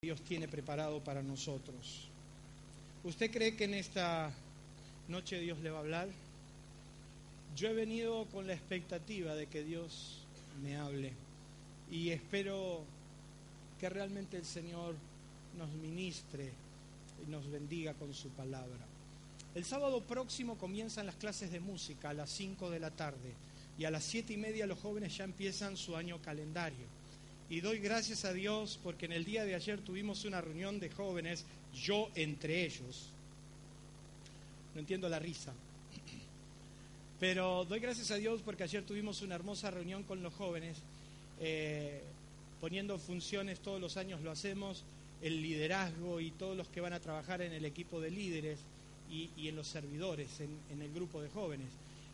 Dios tiene preparado para nosotros. ¿Usted cree que en esta noche Dios le va a hablar? Yo he venido con la expectativa de que Dios me hable y espero que realmente el Señor nos ministre y nos bendiga con su palabra. El sábado próximo comienzan las clases de música a las 5 de la tarde y a las siete y media los jóvenes ya empiezan su año calendario. Y doy gracias a Dios porque en el día de ayer tuvimos una reunión de jóvenes, yo entre ellos. No entiendo la risa. Pero doy gracias a Dios porque ayer tuvimos una hermosa reunión con los jóvenes, eh, poniendo funciones, todos los años lo hacemos, el liderazgo y todos los que van a trabajar en el equipo de líderes y, en los servidores, en, el grupo de jóvenes.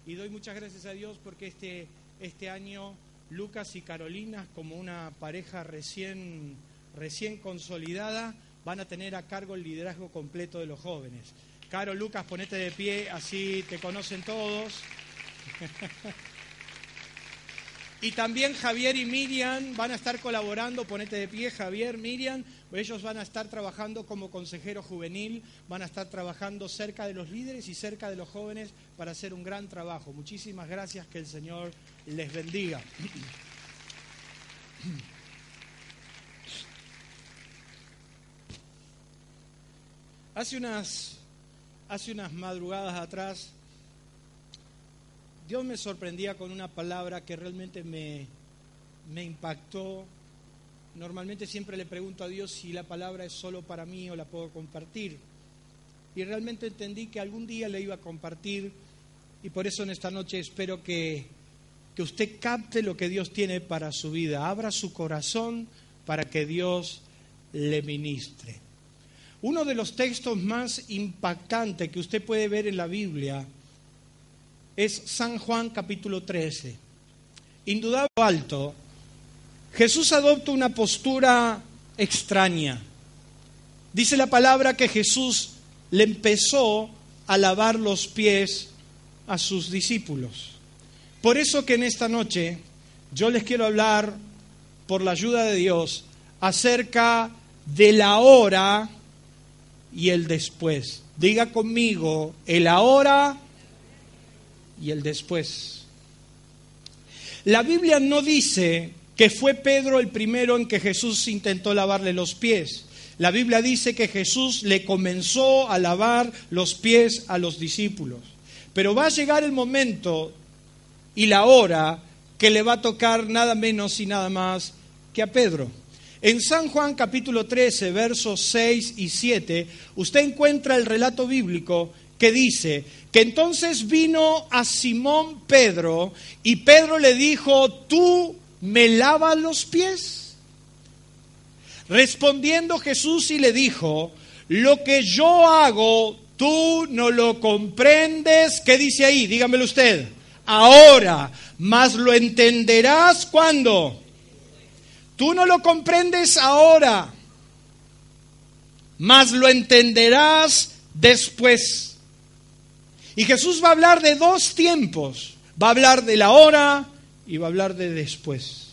Y doy muchas gracias a Dios porque este, este año Lucas y Carolina, como una pareja recién, recién consolidada, van a tener a cargo el liderazgo completo de los jóvenes. Caro, Lucas, ponete de pie, así te conocen todos. y también Javier y Miriam van a estar colaborando, ponete de pie, Javier, Miriam, ellos van a estar trabajando como consejero juvenil, van a estar trabajando cerca de los líderes y cerca de los jóvenes para hacer un gran trabajo. Muchísimas gracias, que el Señor les bendiga. Hace unas, hace unas madrugadas atrás, Dios me sorprendía con una palabra que realmente me, me impactó Normalmente siempre le pregunto a Dios si la palabra es solo para mí o la puedo compartir. Y realmente entendí que algún día le iba a compartir y por eso en esta noche espero que, que usted capte lo que Dios tiene para su vida. Abra su corazón para que Dios le ministre. Uno de los textos más impactantes que usted puede ver en la Biblia es San Juan capítulo 13. Indudable alto, Jesús adopta una postura extraña. Dice la palabra que Jesús le empezó a lavar los pies a sus discípulos. Por eso que en esta noche yo les quiero hablar, por la ayuda de Dios, acerca de la hora y el después. Diga conmigo, el ahora y el después. La Biblia no dice que fue Pedro el primero en que Jesús intentó lavarle los pies. La Biblia dice que Jesús le comenzó a lavar los pies a los discípulos. Pero va a llegar el momento y la hora que le va a tocar nada menos y nada más que a Pedro. En San Juan capítulo 13, versos 6 y 7, usted encuentra el relato bíblico que dice que entonces vino a Simón Pedro y Pedro le dijo, tú ¿me lava los pies? Respondiendo Jesús y le dijo, lo que yo hago, tú no lo comprendes. ¿Qué dice ahí? Dígamelo usted. Ahora, más lo entenderás cuando. Tú no lo comprendes ahora, más lo entenderás después. Y Jesús va a hablar de dos tiempos. Va a hablar de la hora y va a hablar de después.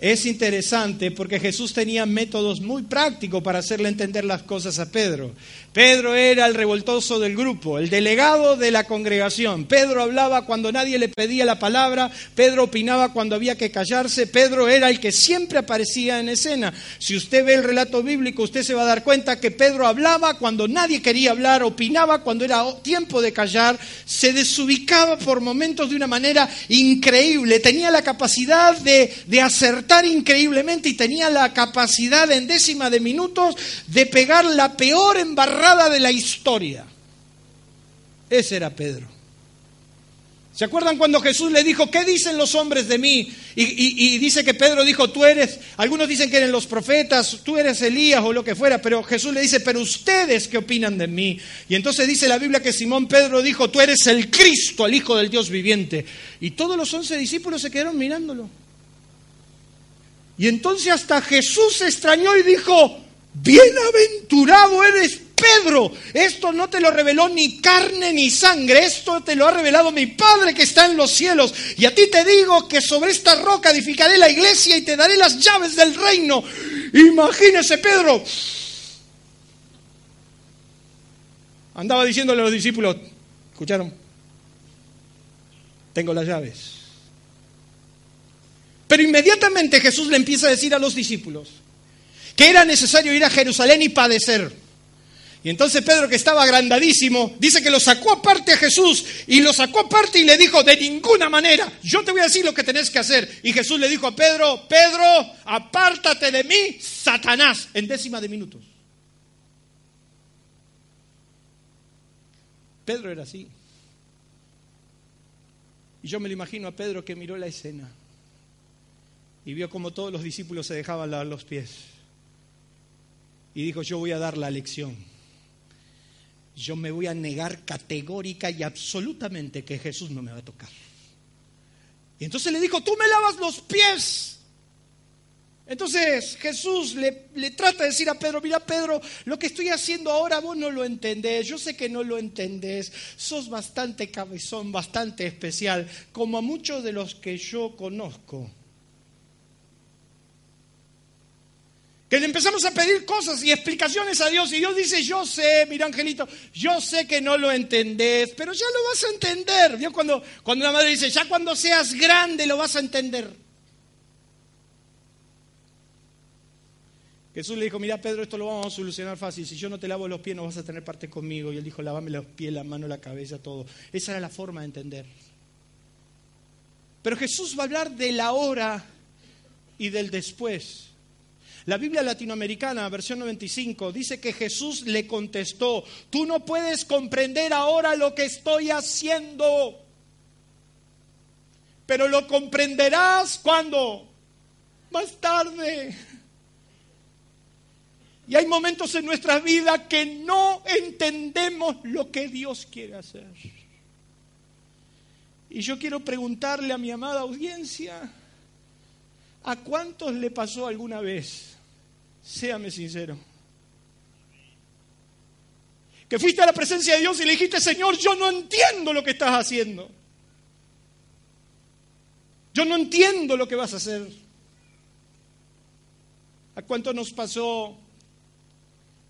Es interesante porque Jesús tenía métodos muy prácticos para hacerle entender las cosas a Pedro. Pedro era el revoltoso del grupo, el delegado de la congregación. Pedro hablaba cuando nadie le pedía la palabra, Pedro opinaba cuando había que callarse, Pedro era el que siempre aparecía en escena. Si usted ve el relato bíblico, usted se va a dar cuenta que Pedro hablaba cuando nadie quería hablar, opinaba cuando era tiempo de callar, se desubicaba por momentos de una manera increíble, tenía la capacidad de, de acertar increíblemente y tenía la capacidad en décima de minutos de pegar la peor embarrada de la historia. Ese era Pedro. ¿Se acuerdan cuando Jesús le dijo, ¿qué dicen los hombres de mí? Y, dice que Pedro dijo, tú eres, algunos dicen que eran los profetas, tú eres Elías o lo que fuera, pero Jesús le dice, pero ustedes qué opinan de mí? Y entonces dice la Biblia que Simón Pedro dijo, tú eres el Cristo, el Hijo del Dios viviente. Y todos los once discípulos se quedaron mirándolo. Y entonces hasta Jesús se extrañó y dijo, bienaventurado eres Pedro, esto no te lo reveló ni carne ni sangre, esto te lo ha revelado mi Padre que está en los cielos. Y a ti te digo que sobre esta roca edificaré la iglesia y te daré las llaves del reino. Imagínese Pedro. Andaba diciéndole a los discípulos, ¿escucharon? Tengo las llaves. Pero inmediatamente Jesús le empieza a decir a los discípulos que era necesario ir a Jerusalén y padecer. Y entonces Pedro, que estaba agrandadísimo, dice que lo sacó aparte a Jesús y lo sacó aparte y le dijo, de ninguna manera, yo te voy a decir lo que tenés que hacer. Y Jesús le dijo a Pedro, Pedro, apártate de mí, Satanás, en décima de minutos. Pedro era así. Y yo me lo imagino a Pedro que miró la escena y vio como todos los discípulos se dejaban los pies. Y dijo, yo voy a dar la lección. Yo me voy a negar categórica y absolutamente que Jesús no me va a tocar. Y entonces le dijo, tú me lavas los pies. Entonces Jesús le, trata de decir a Pedro, mira Pedro, lo que estoy haciendo ahora vos no lo entendés, yo sé que no lo entendés, sos bastante cabezón, bastante especial, como a muchos de los que yo conozco. Que le empezamos a pedir cosas y explicaciones a Dios y Dios dice, yo sé, mira Angelito, yo sé que no lo entendés, pero ya lo vas a entender. ¿Vio? Cuando, cuando una madre dice, ya cuando seas grande lo vas a entender. Jesús le dijo, mira Pedro, esto lo vamos a solucionar fácil. Si yo no te lavo los pies no vas a tener parte conmigo. Y él dijo, lavame los pies, la mano, la cabeza, todo. Esa era la forma de entender. Pero Jesús va a hablar de la hora y del después. La Biblia latinoamericana, versión 95, dice que Jesús le contestó, tú no puedes comprender ahora lo que estoy haciendo, pero lo comprenderás cuando, más tarde. Y hay momentos en nuestra vida que no entendemos lo que Dios quiere hacer. Y yo quiero preguntarle a mi amada audiencia, ¿a cuántos le pasó alguna vez? Séame sincero. Que fuiste a la presencia de Dios y le dijiste, Señor, yo no entiendo lo que estás haciendo. Yo no entiendo lo que vas a hacer. ¿A cuánto nos pasó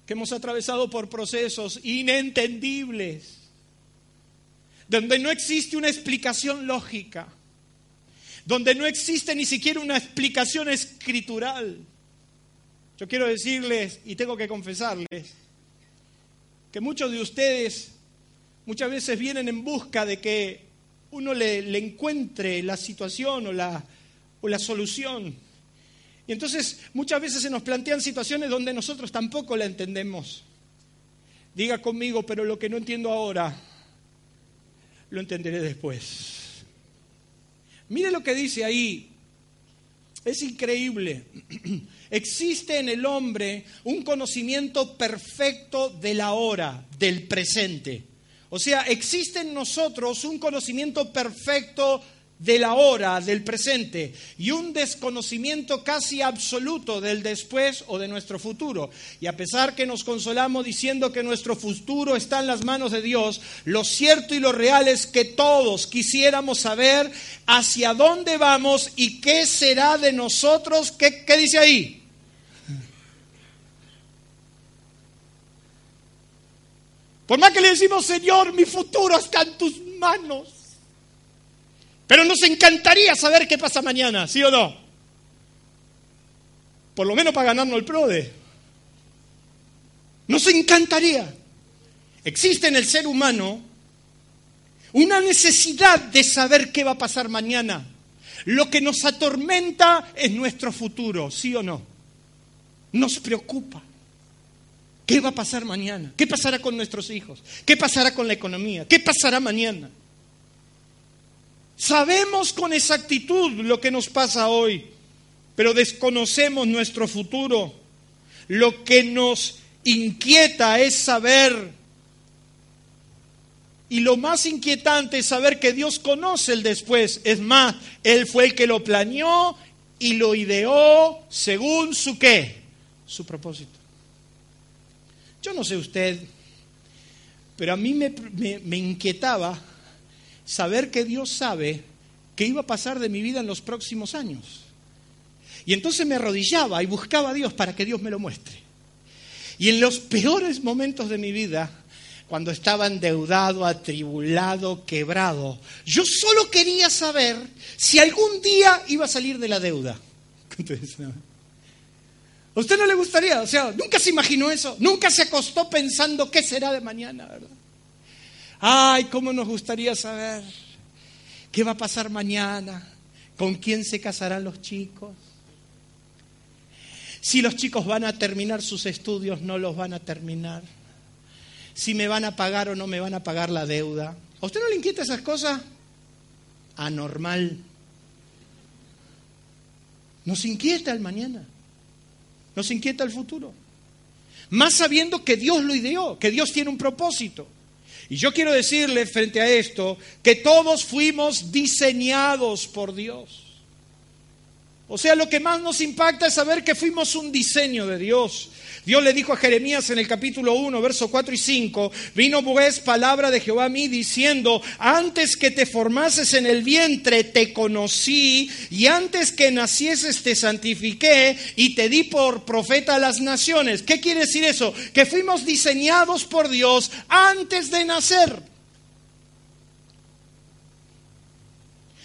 que hemos atravesado por procesos inentendibles, donde no existe una explicación lógica, donde no existe ni siquiera una explicación escritural? Yo quiero decirles, y tengo que confesarles, que muchos de ustedes muchas veces vienen en busca de que uno le, encuentre la situación o la, o la solución. Y entonces muchas veces se nos plantean situaciones donde nosotros tampoco la entendemos. Diga conmigo, pero lo que no entiendo ahora, lo entenderé después. Mire lo que dice ahí. Es increíble. Existe en el hombre un conocimiento perfecto de la hora, del presente. O sea, existe en nosotros un conocimiento perfecto de la hora, del presente, y un desconocimiento casi absoluto del después o de nuestro futuro. Y a pesar que nos consolamos diciendo que nuestro futuro está en las manos de Dios, lo cierto y lo real es que todos quisiéramos saber hacia dónde vamos y qué será de nosotros. ¿Qué, qué dice ahí? Por más que le decimos, Señor, mi futuro está en tus manos. Pero nos encantaría saber qué pasa mañana, ¿sí o no? Por lo menos para ganarnos el PRODE. Nos encantaría. Existe en el ser humano una necesidad de saber qué va a pasar mañana. Lo que nos atormenta es nuestro futuro, ¿sí o no? Nos preocupa. ¿Qué va a pasar mañana? ¿Qué pasará con nuestros hijos? ¿Qué pasará con la economía? ¿Qué pasará mañana? Sabemos con exactitud lo que nos pasa hoy, pero desconocemos nuestro futuro. Lo que nos inquieta es saber, y lo más inquietante es saber que Dios conoce el después. Es más, Él fue el que lo planeó y lo ideó según su qué, su propósito. Yo no sé usted, pero a mí me, me inquietaba saber que Dios sabe qué iba a pasar de mi vida en los próximos años. Y entonces me arrodillaba y buscaba a Dios para que Dios me lo muestre. Y en los peores momentos de mi vida, cuando estaba endeudado, atribulado, quebrado, yo solo quería saber si algún día iba a salir de la deuda. ¿A usted no le gustaría? O sea, nunca se imaginó eso, nunca se acostó pensando qué será de mañana, ¿verdad? Ay, cómo nos gustaría saber qué va a pasar mañana, con quién se casarán los chicos, si los chicos van a terminar sus estudios, no los van a terminar, si me van a pagar o no me van a pagar la deuda. ¿A usted no le inquieta esas cosas? Anormal. Nos inquieta el mañana. Nos inquieta el futuro. Más sabiendo que Dios lo ideó, que Dios tiene un propósito. Y yo quiero decirle frente a esto que todos fuimos diseñados por Dios. O sea, lo que más nos impacta es saber que fuimos un diseño de Dios. Dios le dijo a Jeremías en el capítulo 1, versos 4 y 5, vino pues palabra de Jehová a mí diciendo, antes que te formases en el vientre te conocí y antes que nacieses te santifiqué y te di por profeta a las naciones. ¿Qué quiere decir eso? Que fuimos diseñados por Dios antes de nacer.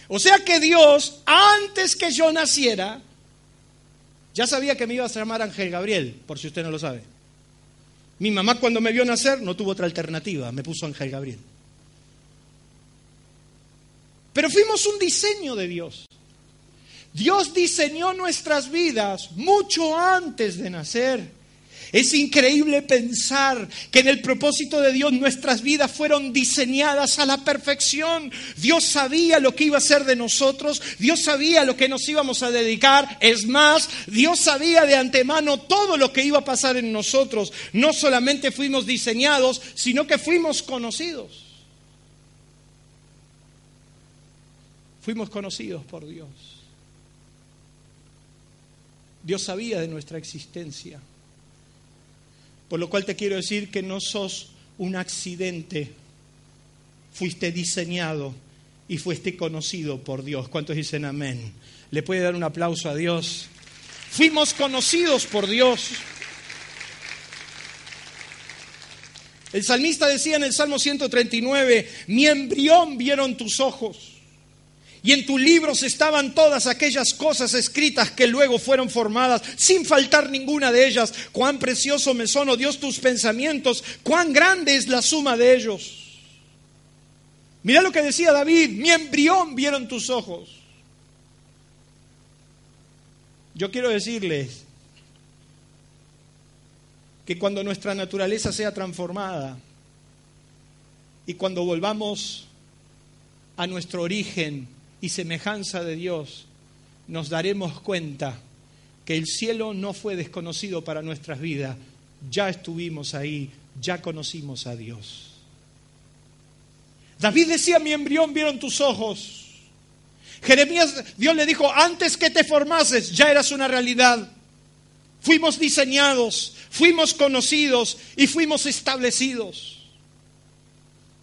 O sea que Dios, antes que yo naciera, ya sabía que me iba a llamar Ángel Gabriel, por si usted no lo sabe. Mi mamá cuando me vio nacer no tuvo otra alternativa, me puso Ángel Gabriel. Pero fuimos un diseño de Dios. Dios diseñó nuestras vidas mucho antes de nacer. Es increíble pensar que en el propósito de Dios nuestras vidas fueron diseñadas a la perfección. Dios sabía lo que iba a ser de nosotros, Dios sabía lo que nos íbamos a dedicar. Es más, Dios sabía de antemano todo lo que iba a pasar en nosotros. No solamente fuimos diseñados, sino que fuimos conocidos. Fuimos conocidos por Dios. Dios sabía de nuestra existencia. Por lo cual te quiero decir que no sos un accidente, fuiste diseñado y fuiste conocido por Dios. ¿Cuántos dicen amén? ¿Le puede dar un aplauso a Dios? Fuimos conocidos por Dios. El salmista decía en el Salmo 139, mi embrión vieron tus ojos y en tus libros estaban todas aquellas cosas escritas que luego fueron formadas, sin faltar ninguna de ellas. Cuán precioso me son, oh Dios, tus pensamientos, cuán grande es la suma de ellos. Mira lo que decía David, mi embrión vieron tus ojos. Yo quiero decirles que cuando nuestra naturaleza sea transformada y cuando volvamos a nuestro origen, y semejanza de Dios, nos daremos cuenta que el cielo no fue desconocido para nuestras vidas, ya estuvimos ahí, ya conocimos a Dios. David decía, mi embrión vieron tus ojos. Jeremías, Dios le dijo, antes que te formases, ya eras una realidad. Fuimos diseñados, fuimos conocidos y fuimos establecidos.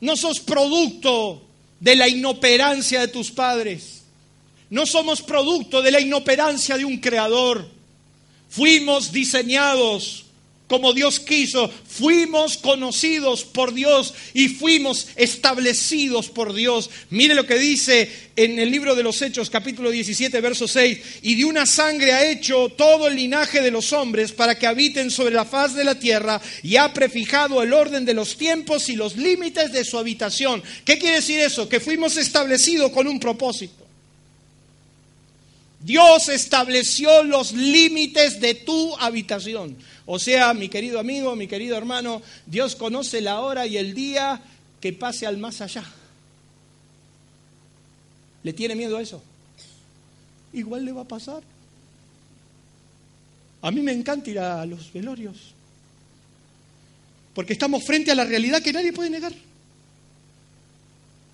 No sos producto de la inoperancia de tus padres. No somos producto de la inoperancia de un creador. Fuimos diseñados como Dios quiso, fuimos conocidos por Dios y fuimos establecidos por Dios. Mire lo que dice en el libro de los Hechos, capítulo 17, verso 6, y de una sangre ha hecho todo el linaje de los hombres para que habiten sobre la faz de la tierra y ha prefijado el orden de los tiempos y los límites de su habitación. ¿Qué quiere decir eso? Que fuimos establecidos con un propósito. Dios estableció los límites de tu habitación. O sea, mi querido amigo, mi querido hermano, Dios conoce la hora y el día que pase al más allá. ¿Le tiene miedo a eso? Igual le va a pasar. A mí me encanta ir a los velorios. Porque estamos frente a la realidad que nadie puede negar.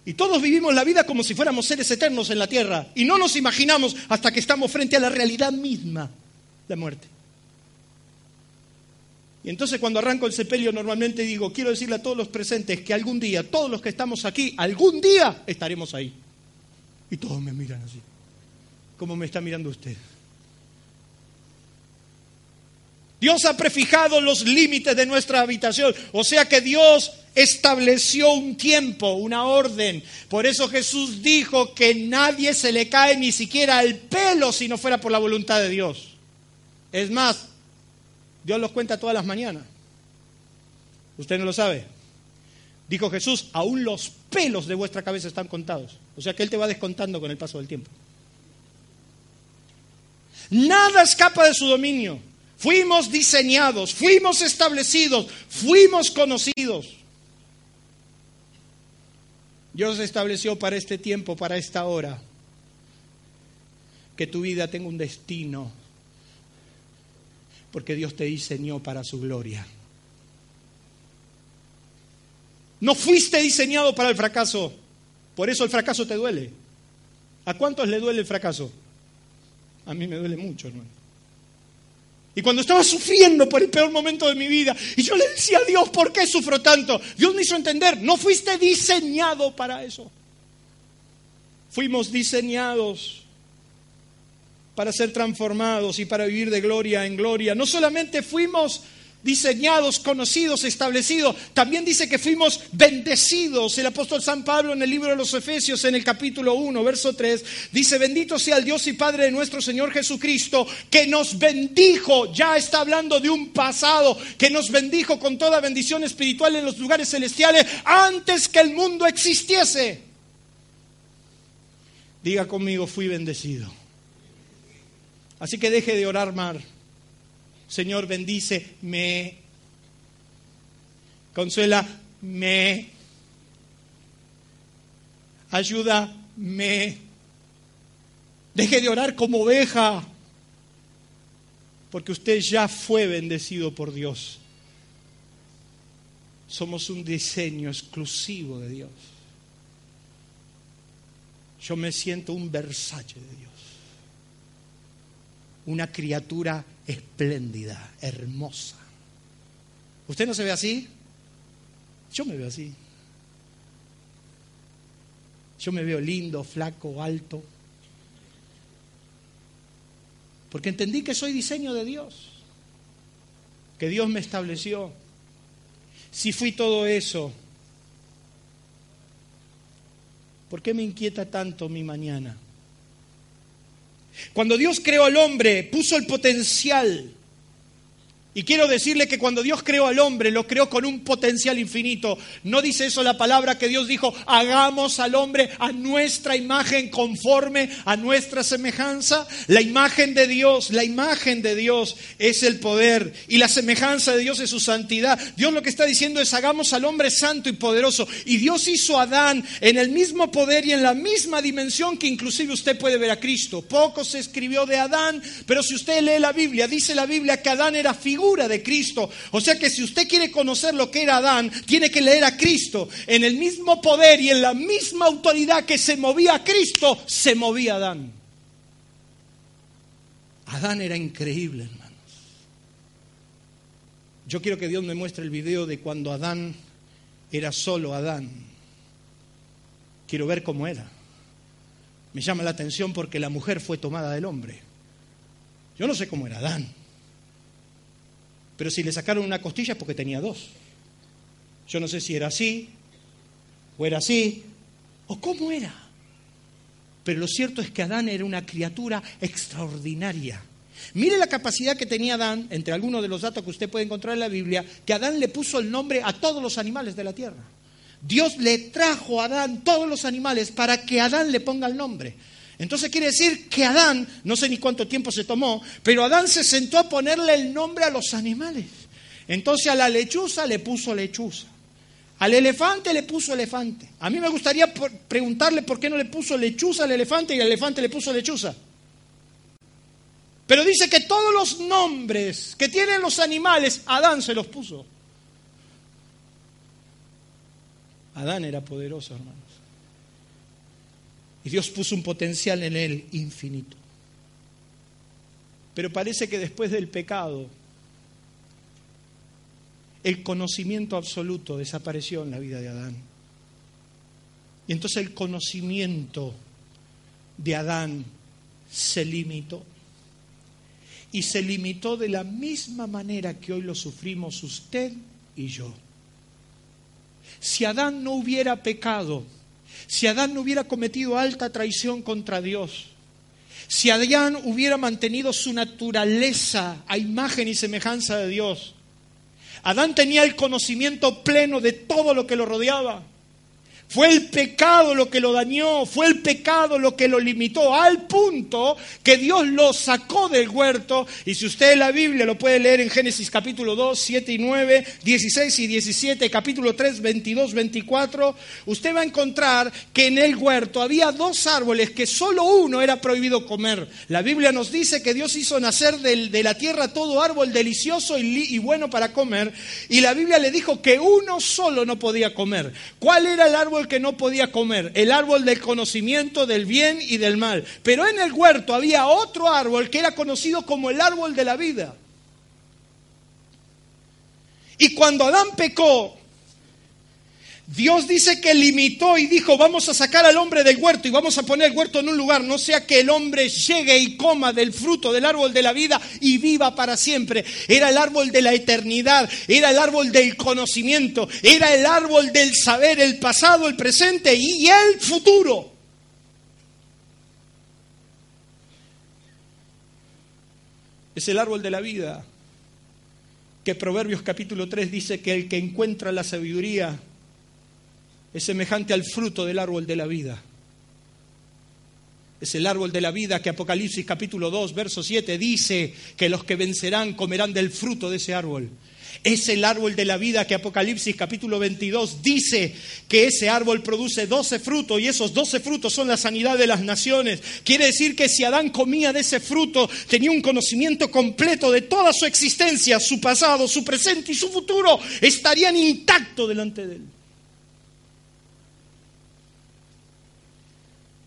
Y todos vivimos la vida como si fuéramos seres eternos en la tierra. Y no nos imaginamos hasta que estamos frente a la realidad misma, la muerte. Y entonces cuando arranco el sepelio normalmente digo, quiero decirle a todos los presentes que algún día, todos los que estamos aquí, algún día estaremos ahí. Y todos me miran así. ¿Cómo me está mirando usted? Dios ha prefijado los límites de nuestra habitación. O sea que Dios estableció un tiempo, una orden. Por eso Jesús dijo que nadie se le cae ni siquiera el pelo si no fuera por la voluntad de Dios. Es más, Dios los cuenta todas las mañanas. Usted no lo sabe. Dijo Jesús, aún los pelos de vuestra cabeza están contados. O sea que Él te va descontando con el paso del tiempo. Nada escapa de su dominio. Fuimos diseñados, fuimos establecidos, fuimos conocidos. Dios estableció para este tiempo, para esta hora, que tu vida tenga un destino, porque Dios te diseñó para su gloria. No fuiste diseñado para el fracaso, por eso el fracaso te duele. ¿A cuántos le duele el fracaso? A mí me duele mucho, hermano. Y cuando estaba sufriendo por el peor momento de mi vida, y yo le decía a Dios, ¿por qué sufro tanto? Dios me hizo entender, no fuiste diseñado para eso. Fuimos diseñados para ser transformados y para vivir de gloria en gloria. No solamente fuimos diseñados, conocidos, establecidos. También dice que fuimos bendecidos. El apóstol San Pablo en el libro de los Efesios, en el capítulo 1, verso 3, dice, bendito sea el Dios y Padre de nuestro Señor Jesucristo, que nos bendijo, ya está hablando de un pasado, que nos bendijo con toda bendición espiritual en los lugares celestiales antes que el mundo existiese. Diga conmigo, fui bendecido. Así que deje de orar mar Señor, bendice, me. Consuela, me. Ayuda, me. Deje de orar como oveja, porque usted ya fue bendecido por Dios. Somos un diseño exclusivo de Dios. Yo me siento un Versace de Dios una criatura espléndida, hermosa. ¿Usted no se ve así? Yo me veo así. Yo me veo lindo, flaco, alto. Porque entendí que soy diseño de Dios, que Dios me estableció. Si fui todo eso, ¿por qué me inquieta tanto mi mañana? Cuando Dios creó al hombre, puso el potencial y quiero decirle que cuando Dios creó al hombre, lo creó con un potencial infinito. No dice eso la palabra que Dios dijo, hagamos al hombre a nuestra imagen conforme a nuestra semejanza. La imagen de Dios, la imagen de Dios es el poder y la semejanza de Dios es su santidad. Dios lo que está diciendo es, hagamos al hombre santo y poderoso. Y Dios hizo a Adán en el mismo poder y en la misma dimensión que inclusive usted puede ver a Cristo. Poco se escribió de Adán, pero si usted lee la Biblia, dice la Biblia que Adán era figura de Cristo. O sea que si usted quiere conocer lo que era Adán, tiene que leer a Cristo. En el mismo poder y en la misma autoridad que se movía Cristo, se movía Adán. Adán era increíble, hermanos. Yo quiero que Dios me muestre el video de cuando Adán era solo Adán. Quiero ver cómo era. Me llama la atención porque la mujer fue tomada del hombre. Yo no sé cómo era Adán. Pero si le sacaron una costilla es porque tenía dos. Yo no sé si era así, o era así, o cómo era. Pero lo cierto es que Adán era una criatura extraordinaria. Mire la capacidad que tenía Adán, entre algunos de los datos que usted puede encontrar en la Biblia, que Adán le puso el nombre a todos los animales de la tierra. Dios le trajo a Adán todos los animales para que Adán le ponga el nombre. Entonces quiere decir que Adán, no sé ni cuánto tiempo se tomó, pero Adán se sentó a ponerle el nombre a los animales. Entonces a la lechuza le puso lechuza. Al elefante le puso elefante. A mí me gustaría preguntarle por qué no le puso lechuza al elefante y al elefante le puso lechuza. Pero dice que todos los nombres que tienen los animales, Adán se los puso. Adán era poderoso, hermano. Y Dios puso un potencial en él infinito. Pero parece que después del pecado, el conocimiento absoluto desapareció en la vida de Adán. Y entonces el conocimiento de Adán se limitó. y se limitó de la misma manera que hoy lo sufrimos usted y yo. Si Adán no hubiera pecado, si Adán no hubiera cometido alta traición contra Dios, si Adán hubiera mantenido su naturaleza a imagen y semejanza de Dios, Adán tenía el conocimiento pleno de todo lo que lo rodeaba. Fue el pecado lo que lo dañó, fue el pecado lo que lo limitó, al punto que Dios lo sacó del huerto. Y si usted la Biblia lo puede leer en Génesis capítulo 2, 7 y 9, 16 y 17, capítulo 3, 22, 24, usted va a encontrar que en el huerto había dos árboles que solo uno era prohibido comer. La Biblia nos dice que Dios hizo nacer de la tierra todo árbol delicioso y, y bueno para comer. Y la Biblia le dijo que uno solo no podía comer. ¿Cuál era el árbol? Que no podía comer, el árbol del conocimiento del bien y del mal. Pero en el huerto había otro árbol que era conocido como el árbol de la vida. Y cuando Adán pecó, Dios dice que limitó y dijo, vamos a sacar al hombre del huerto y vamos a poner el huerto en un lugar, no sea que el hombre llegue y coma del fruto del árbol de la vida y viva para siempre. Era el árbol de la eternidad, era el árbol del conocimiento, era el árbol del saber, el pasado, el presente y el futuro. Es el árbol de la vida que Proverbios capítulo 3 dice que el que encuentra la sabiduría es semejante al fruto del árbol de la vida. Es el árbol de la vida que Apocalipsis capítulo 2, verso 7 dice que los que vencerán comerán del fruto de ese árbol. Es el árbol de la vida que Apocalipsis capítulo 22 dice que ese árbol produce 12 frutos y esos 12 frutos son la sanidad de las naciones. Quiere decir que si Adán comía de ese fruto, tenía un conocimiento completo de toda su existencia, su pasado, su presente y su futuro, estarían intactos delante de él.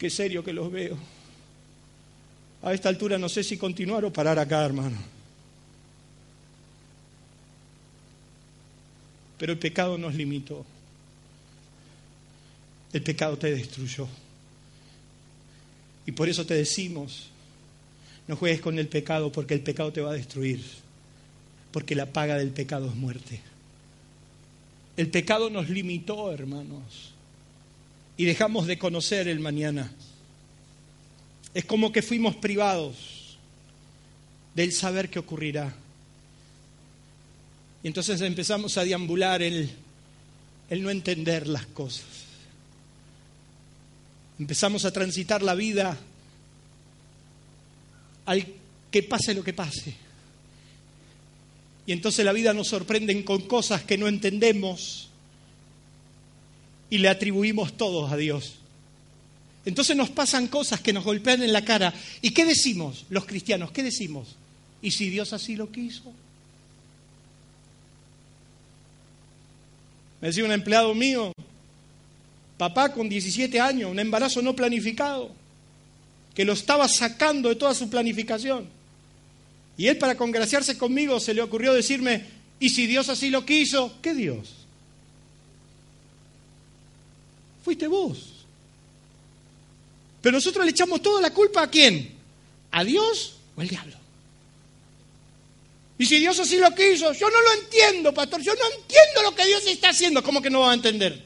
Qué serio que los veo. A esta altura no sé si continuar o parar acá, hermano. Pero el pecado nos limitó. El pecado te destruyó. Y por eso te decimos, no juegues con el pecado porque el pecado te va a destruir. Porque la paga del pecado es muerte. El pecado nos limitó, hermanos y dejamos de conocer el mañana. Es como que fuimos privados del saber qué ocurrirá. Y entonces empezamos a deambular el, el no entender las cosas. Empezamos a transitar la vida al que pase lo que pase. Y entonces la vida nos sorprende con cosas que no entendemos y le atribuimos todos a Dios. Entonces nos pasan cosas que nos golpean en la cara. ¿Y qué decimos los cristianos? ¿Qué decimos? ¿Y si Dios así lo quiso? Me decía un empleado mío, papá con 17 años, un embarazo no planificado, que lo estaba sacando de toda su planificación. Y él para congraciarse conmigo se le ocurrió decirme, ¿y si Dios así lo quiso? ¿Qué Dios? Fuiste vos. Pero nosotros le echamos toda la culpa a quién? ¿A Dios o al diablo? Y si Dios así lo quiso, yo no lo entiendo, pastor, yo no entiendo lo que Dios está haciendo, ¿cómo que no va a entender?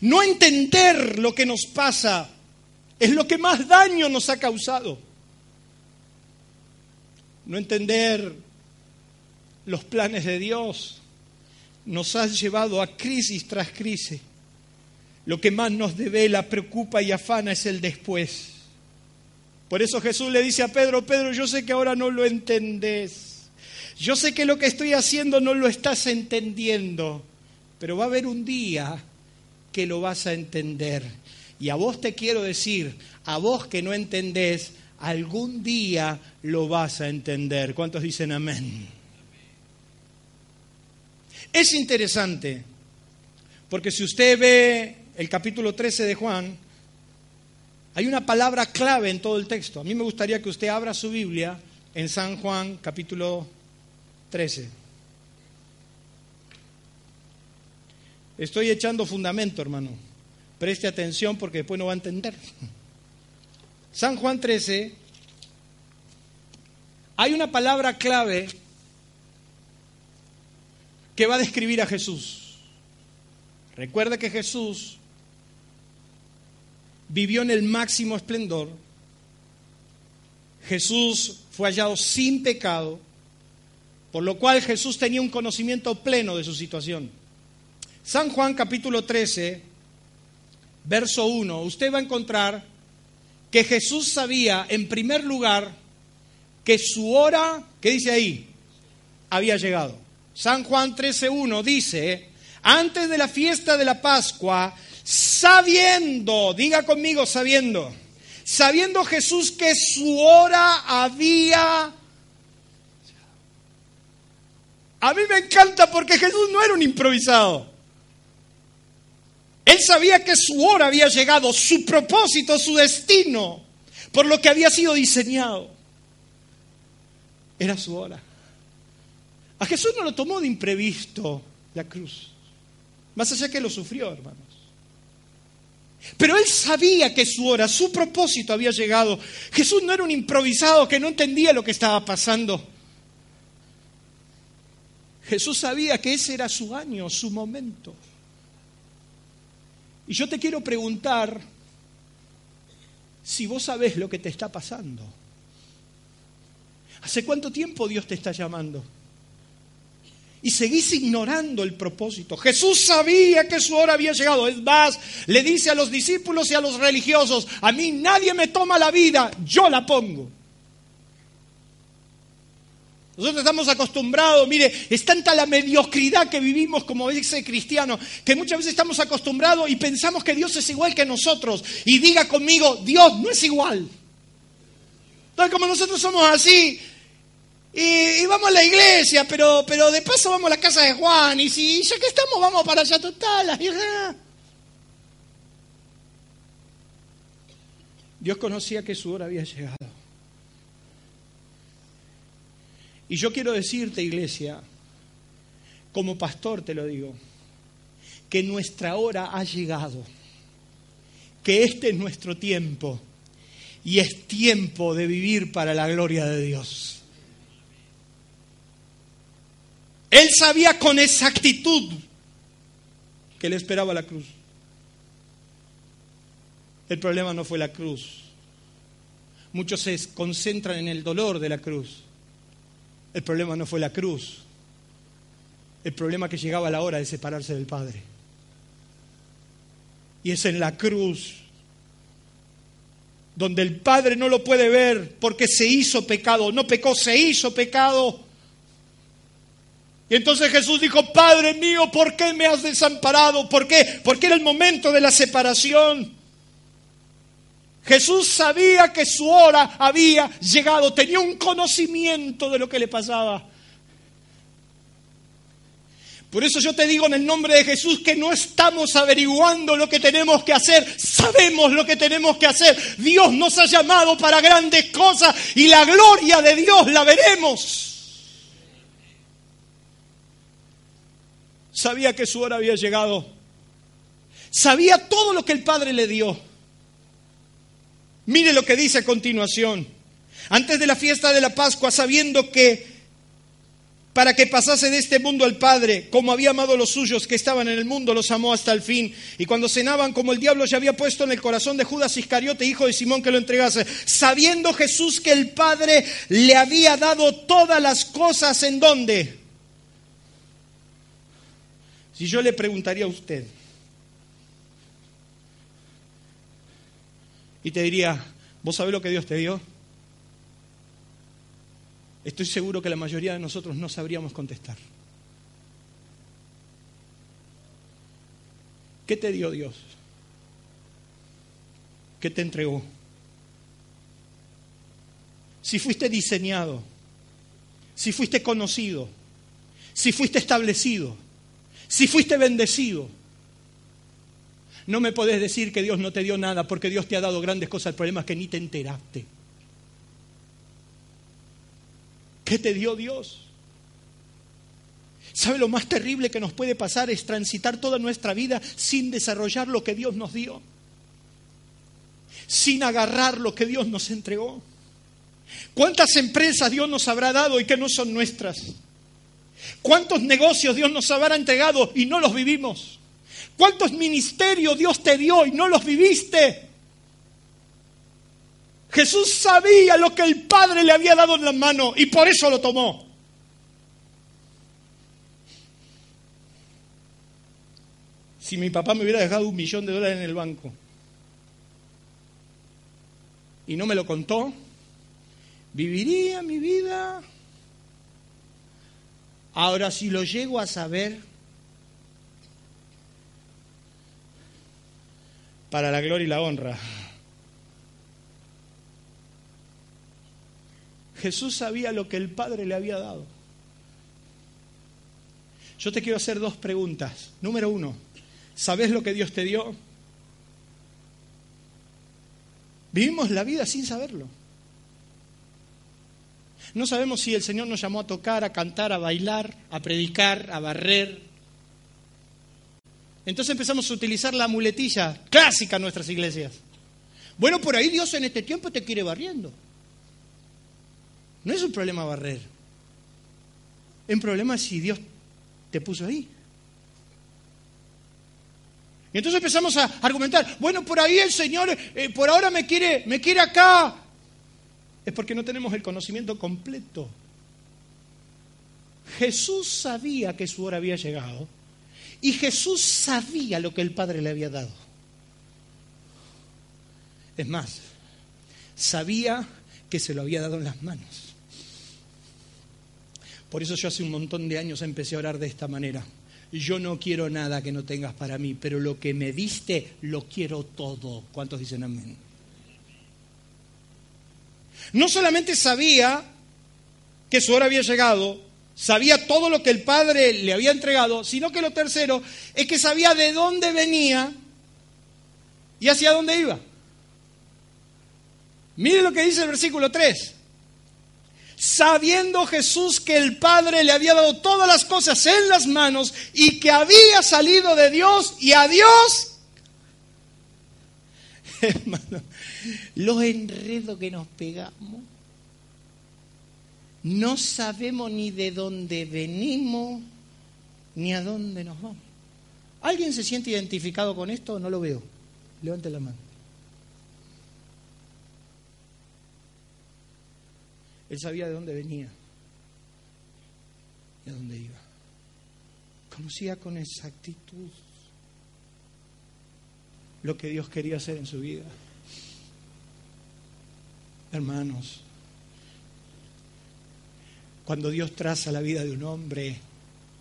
No entender lo que nos pasa es lo que más daño nos ha causado. No entender los planes de Dios nos ha llevado a crisis tras crisis. Lo que más nos devela, preocupa y afana es el después. Por eso Jesús le dice a Pedro, Pedro, yo sé que ahora no lo entendés. Yo sé que lo que estoy haciendo no lo estás entendiendo, pero va a haber un día que lo vas a entender. Y a vos te quiero decir, a vos que no entendés, algún día lo vas a entender. ¿Cuántos dicen amén? Es interesante, porque si usted ve el capítulo 13 de Juan, hay una palabra clave en todo el texto. A mí me gustaría que usted abra su Biblia en San Juan capítulo 13. Estoy echando fundamento, hermano. Preste atención porque después no va a entender. San Juan 13, Hay una palabra clave que va a describir a Jesús. Recuerda que Jesús vivió en el máximo esplendor. Jesús fue hallado sin pecado, por lo cual Jesús tenía un conocimiento pleno de su situación. San Juan capítulo 13, verso 1, usted va a encontrar que Jesús sabía en primer lugar que su hora, ¿qué dice ahí? Había llegado. San Juan 13.1 dice, antes de la fiesta de la Pascua, sabiendo, diga conmigo sabiendo, sabiendo Jesús que su hora había... A mí me encanta porque Jesús no era un improvisado. Él sabía que su hora había llegado, su propósito, su destino, por lo que había sido diseñado. Era su hora. A Jesús no lo tomó de imprevisto la cruz, más allá que lo sufrió, hermanos. Pero él sabía que su hora, su propósito había llegado. Jesús no era un improvisado que no entendía lo que estaba pasando. Jesús sabía que ese era su año, su momento. Y yo te quiero preguntar si vos sabés lo que te está pasando. ¿Hace cuánto tiempo Dios te está llamando? Y seguís ignorando el propósito. Jesús sabía que su hora había llegado. Es más, le dice a los discípulos y a los religiosos, a mí nadie me toma la vida, yo la pongo. Nosotros estamos acostumbrados, mire, es tanta la mediocridad que vivimos como ese cristiano, que muchas veces estamos acostumbrados y pensamos que Dios es igual que nosotros. Y diga conmigo, Dios no es igual. Entonces, como nosotros somos así, y, vamos a la iglesia, pero, pero de paso vamos a la casa de Juan. Y si ya que estamos, vamos para allá total. Dios conocía que su hora había llegado. Y yo quiero decirte, iglesia, como pastor te lo digo, que nuestra hora ha llegado, que este es nuestro tiempo y es tiempo de vivir para la gloria de Dios. Él sabía con exactitud que le esperaba la cruz. El problema no fue la cruz. Muchos se concentran en el dolor de la cruz. El problema no fue la cruz. El problema que llegaba la hora de separarse del Padre. Y es en la cruz donde el Padre no lo puede ver porque se hizo pecado. No pecó, se hizo pecado y entonces Jesús dijo, Padre mío, ¿por qué me has desamparado? ¿Por qué? Porque era el momento de la separación. Jesús sabía que su hora había llegado, tenía un conocimiento de lo que le pasaba. Por eso yo te digo en el nombre de Jesús que no estamos averiguando lo que tenemos que hacer, sabemos lo que tenemos que hacer. Dios nos ha llamado para grandes cosas y la gloria de Dios la veremos. Sabía que su hora había llegado. Sabía todo lo que el Padre le dio. Mire lo que dice a continuación. Antes de la fiesta de la Pascua, sabiendo que para que pasase de este mundo al Padre, como había amado a los suyos que estaban en el mundo, los amó hasta el fin. Y cuando cenaban, como el diablo ya había puesto en el corazón de Judas Iscariote, hijo de Simón, que lo entregase, sabiendo Jesús que el Padre le había dado todas las cosas en donde si yo le preguntaría a usted y te diría, ¿vos sabés lo que Dios te dio? Estoy seguro que la mayoría de nosotros no sabríamos contestar. ¿Qué te dio Dios? ¿Qué te entregó? Si fuiste diseñado, si fuiste conocido, si fuiste establecido, si fuiste bendecido, no me podés decir que Dios no te dio nada porque Dios te ha dado grandes cosas. El problema es que ni te enteraste. ¿Qué te dio Dios? ¿Sabe lo más terrible que nos puede pasar? Es transitar toda nuestra vida sin desarrollar lo que Dios nos dio. Sin agarrar lo que Dios nos entregó. ¿Cuántas empresas Dios nos habrá dado y que no son nuestras? ¿Cuántos negocios Dios nos habrá entregado y no los vivimos? ¿Cuántos ministerios Dios te dio y no los viviste? Jesús sabía lo que el Padre le había dado en la mano y por eso lo tomó. Si mi papá me hubiera dejado un millón de dólares en el banco y no me lo contó, viviría mi vida. Ahora, si lo llego a saber, para la gloria y la honra. Jesús sabía lo que el Padre le había dado. Yo te quiero hacer dos preguntas. Número uno, ¿sabes lo que Dios te dio? Vivimos la vida sin saberlo. No sabemos si el Señor nos llamó a tocar, a cantar, a bailar, a predicar, a barrer. Entonces empezamos a utilizar la muletilla clásica en nuestras iglesias. Bueno, por ahí Dios en este tiempo te quiere barriendo. No es un problema barrer. Es un problema si Dios te puso ahí. Y entonces empezamos a argumentar, bueno, por ahí el Señor, eh, por ahora me quiere, me quiere acá, es porque no tenemos el conocimiento completo. Jesús sabía que su hora había llegado y Jesús sabía lo que el Padre le había dado. Es más, sabía que se lo había dado en las manos. Por eso yo hace un montón de años empecé a orar de esta manera. Yo no quiero nada que no tengas para mí, pero lo que me diste lo quiero todo. ¿Cuántos dicen amén? No solamente sabía que su hora había llegado, sabía todo lo que el Padre le había entregado, sino que lo tercero es que sabía de dónde venía y hacia dónde iba. Mire lo que dice el versículo 3. Sabiendo Jesús que el Padre le había dado todas las cosas en las manos y que había salido de Dios y a Dios, hermano, los enredos que nos pegamos. No sabemos ni de dónde venimos ni a dónde nos vamos. ¿Alguien se siente identificado con esto no lo veo? Levante la mano. Él sabía de dónde venía y a dónde iba. Conocía con exactitud lo que Dios quería hacer en su vida. Hermanos, cuando Dios traza la vida de un hombre,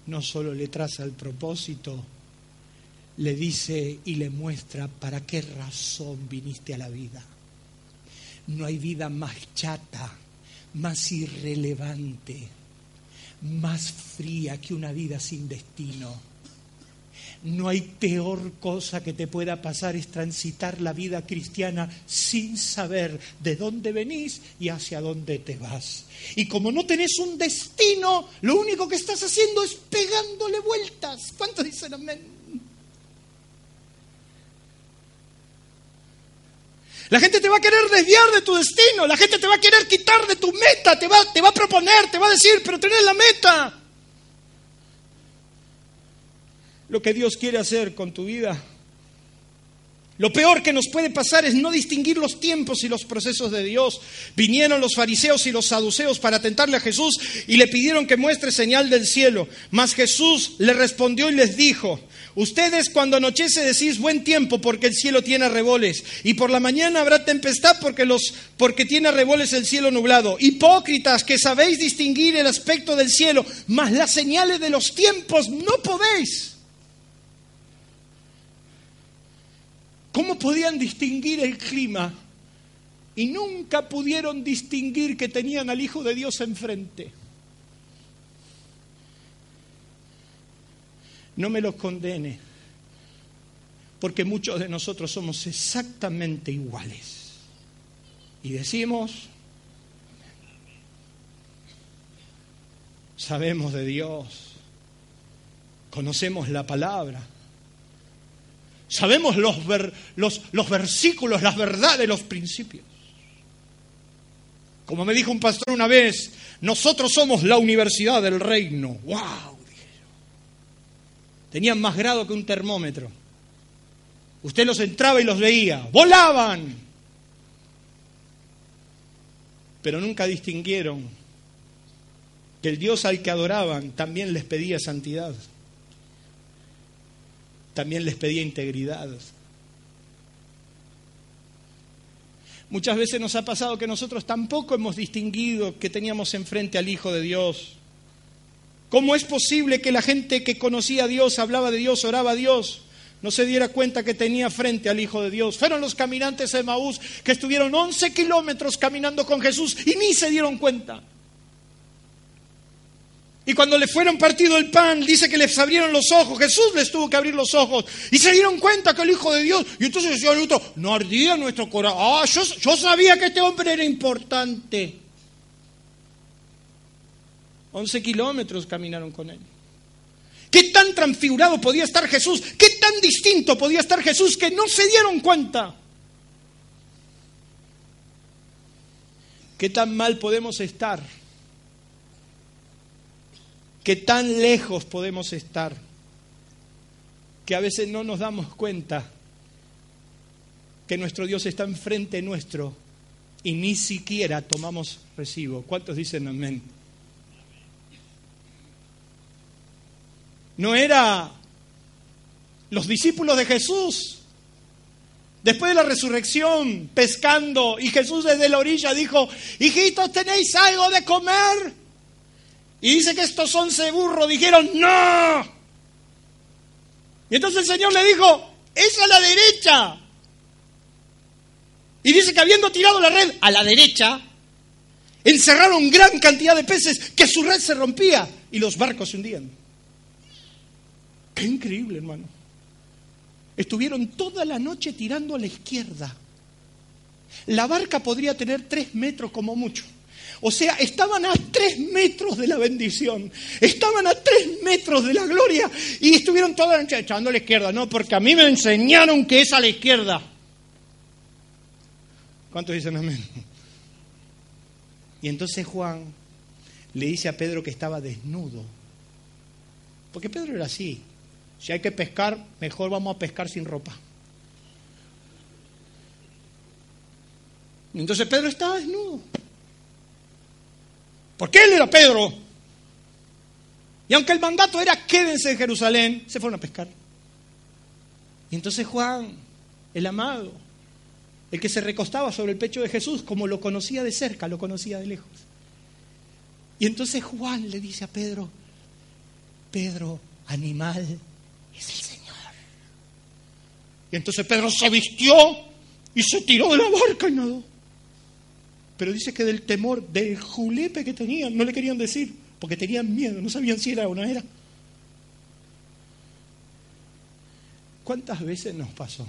no solo le traza el propósito, le dice y le muestra para qué razón viniste a la vida. No hay vida más chata, más irrelevante, más fría que una vida sin destino no hay peor cosa que te pueda pasar es transitar la vida cristiana sin saber de dónde venís y hacia dónde te vas. Y como no tenés un destino, lo único que estás haciendo es pegándole vueltas. ¿Cuántos dicen amén? La gente te va a querer desviar de tu destino, la gente te va a querer quitar de tu meta, te va, te va a proponer, te va a decir, pero tenés la meta lo que Dios quiere hacer con tu vida. Lo peor que nos puede pasar es no distinguir los tiempos y los procesos de Dios. Vinieron los fariseos y los saduceos para tentarle a Jesús y le pidieron que muestre señal del cielo. Mas Jesús le respondió y les dijo, ustedes cuando anochece decís buen tiempo porque el cielo tiene reboles y por la mañana habrá tempestad porque, los, porque tiene reboles el cielo nublado. Hipócritas que sabéis distinguir el aspecto del cielo, mas las señales de los tiempos no podéis. ¿Cómo podían distinguir el clima? Y nunca pudieron distinguir que tenían al Hijo de Dios enfrente. No me los condene, porque muchos de nosotros somos exactamente iguales. Y decimos, sabemos de Dios, conocemos la palabra, Sabemos los, los, los versículos, las verdades, los principios. Como me dijo un pastor una vez, nosotros somos la universidad del reino. ¡Wow! Dije yo. Tenían más grado que un termómetro. Usted los entraba y los veía. ¡Volaban! Pero nunca distinguieron que el Dios al que adoraban también les pedía santidad. También les pedía integridad. Muchas veces nos ha pasado que nosotros tampoco hemos distinguido que teníamos enfrente al Hijo de Dios. ¿Cómo es posible que la gente que conocía a Dios, hablaba de Dios, oraba a Dios, no se diera cuenta que tenía frente al Hijo de Dios? Fueron los caminantes de Maús que estuvieron 11 kilómetros caminando con Jesús y ni se dieron cuenta. Y cuando le fueron partido el pan, dice que les abrieron los ojos. Jesús les tuvo que abrir los ojos. Y se dieron cuenta que el Hijo de Dios. Y entonces decía el otro, no ardía nuestro corazón. Ah, yo, yo sabía que este hombre era importante. Once kilómetros caminaron con él. ¿Qué tan transfigurado podía estar Jesús? ¿Qué tan distinto podía estar Jesús que no se dieron cuenta? ¿Qué tan mal podemos estar? Que tan lejos podemos estar que a veces no nos damos cuenta que nuestro Dios está enfrente nuestro y ni siquiera tomamos recibo. ¿Cuántos dicen amén? No era los discípulos de Jesús. Después de la resurrección, pescando, y Jesús desde la orilla dijo, hijitos, ¿tenéis algo de comer? Y dice que estos once burros dijeron, no. Y entonces el Señor le dijo, es a la derecha. Y dice que habiendo tirado la red a la derecha, encerraron gran cantidad de peces que su red se rompía y los barcos se hundían. Qué increíble, hermano. Estuvieron toda la noche tirando a la izquierda. La barca podría tener tres metros como mucho. O sea, estaban a tres metros de la bendición, estaban a tres metros de la gloria y estuvieron toda la noche echando a la izquierda, no, porque a mí me enseñaron que es a la izquierda. ¿Cuántos dicen amén? Y entonces Juan le dice a Pedro que estaba desnudo, porque Pedro era así, si hay que pescar, mejor vamos a pescar sin ropa. Entonces Pedro estaba desnudo. Porque él era Pedro. Y aunque el mandato era quédense en Jerusalén, se fueron a pescar. Y entonces Juan, el amado, el que se recostaba sobre el pecho de Jesús, como lo conocía de cerca, lo conocía de lejos. Y entonces Juan le dice a Pedro, Pedro, animal, es el Señor. Y entonces Pedro se vistió y se tiró de la barca y nadó. Pero dice que del temor, del julepe que tenían, no le querían decir, porque tenían miedo, no sabían si era o no era. ¿Cuántas veces nos pasó?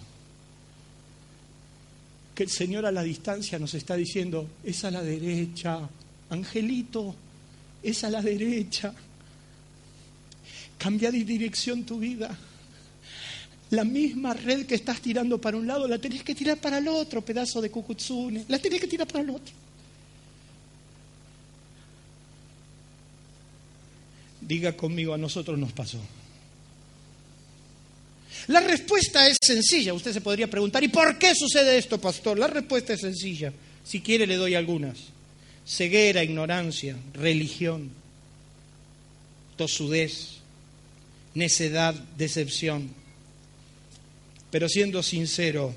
Que el Señor a la distancia nos está diciendo, es a la derecha, angelito, es a la derecha. Cambia de dirección tu vida. La misma red que estás tirando para un lado la tenés que tirar para el otro, pedazo de cucutsune. La tenés que tirar para el otro. Diga conmigo, a nosotros nos pasó. La respuesta es sencilla. Usted se podría preguntar, ¿y por qué sucede esto, pastor? La respuesta es sencilla. Si quiere, le doy algunas. Ceguera, ignorancia, religión, tosudez, necedad, decepción. Pero siendo sincero,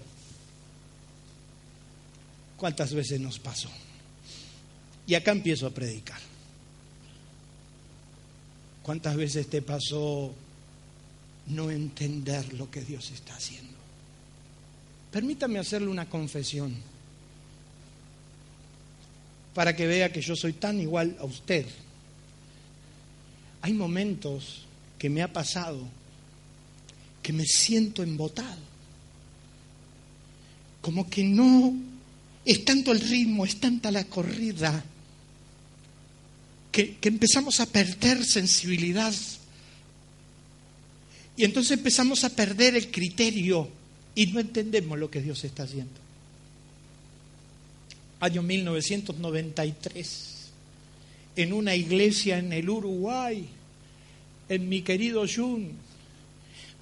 ¿cuántas veces nos pasó? Y acá empiezo a predicar. ¿Cuántas veces te pasó no entender lo que Dios está haciendo? Permítame hacerle una confesión para que vea que yo soy tan igual a usted. Hay momentos que me ha pasado que me siento embotado, como que no es tanto el ritmo, es tanta la corrida que, empezamos a perder sensibilidad. Y entonces empezamos a perder el criterio y no entendemos lo que Dios está haciendo. año 1993, en una iglesia en el Uruguay, en mi querido Jun,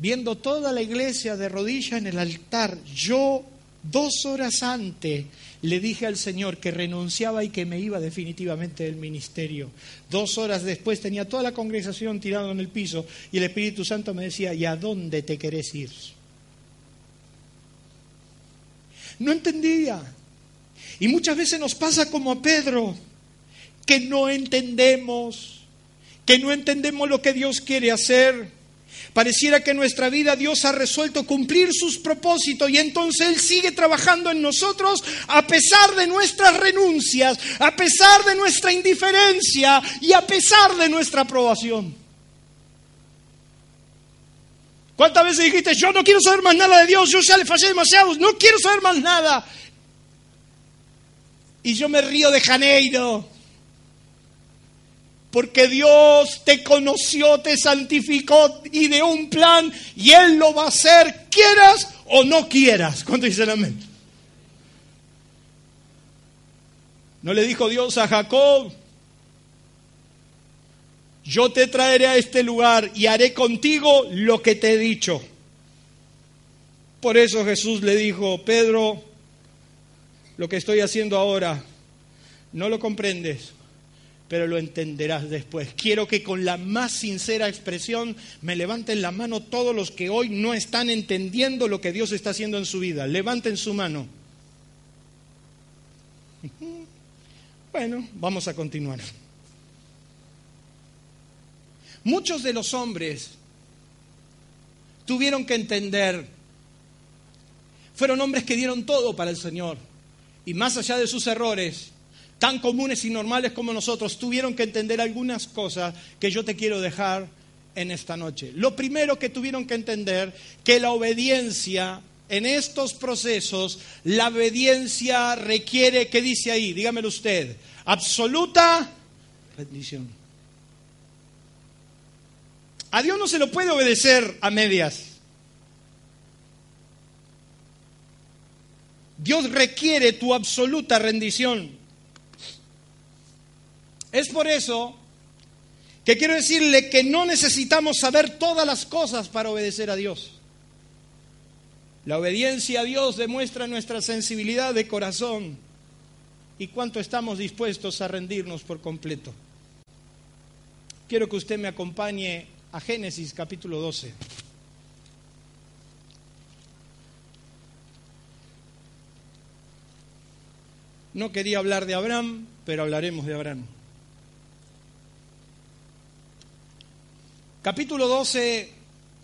viendo toda la iglesia de rodillas en el altar, yo dos horas antes le dije al Señor que renunciaba y que me iba definitivamente del ministerio. Dos horas después tenía toda la congregación tirada en el piso y el Espíritu Santo me decía, ¿y a dónde te querés ir? No entendía. Y muchas veces nos pasa como a Pedro, que no entendemos, que no entendemos lo que Dios quiere hacer. Pareciera que en nuestra vida Dios ha resuelto cumplir sus propósitos y entonces Él sigue trabajando en nosotros a pesar de nuestras renuncias, a pesar de nuestra indiferencia y a pesar de nuestra aprobación. ¿Cuántas veces dijiste, yo no quiero saber más nada de Dios, yo ya le fallé demasiado, no quiero saber más nada? Y yo me río de Janeiro porque Dios te conoció, te santificó y de un plan y Él lo va a hacer, quieras o no quieras. ¿Cuánto dicen amén? ¿No le dijo Dios a Jacob? Yo te traeré a este lugar y haré contigo lo que te he dicho. Por eso Jesús le dijo, Pedro, lo que estoy haciendo ahora, no lo comprendes, pero lo entenderás después. Quiero que con la más sincera expresión me levanten la mano todos los que hoy no están entendiendo lo que Dios está haciendo en su vida. Levanten su mano. Bueno, vamos a continuar. Muchos de los hombres tuvieron que entender, fueron hombres que dieron todo para el Señor y más allá de sus errores, tan comunes y normales como nosotros, tuvieron que entender algunas cosas que yo te quiero dejar en esta noche. Lo primero que tuvieron que entender, que la obediencia en estos procesos, la obediencia requiere, ¿qué dice ahí? Dígamelo usted, absoluta rendición. A Dios no se lo puede obedecer a medias. Dios requiere tu absoluta rendición. Es por eso que quiero decirle que no necesitamos saber todas las cosas para obedecer a Dios. La obediencia a Dios demuestra nuestra sensibilidad de corazón y cuánto estamos dispuestos a rendirnos por completo. Quiero que usted me acompañe a Génesis capítulo 12. No quería hablar de Abraham, pero hablaremos de Abraham. Capítulo 12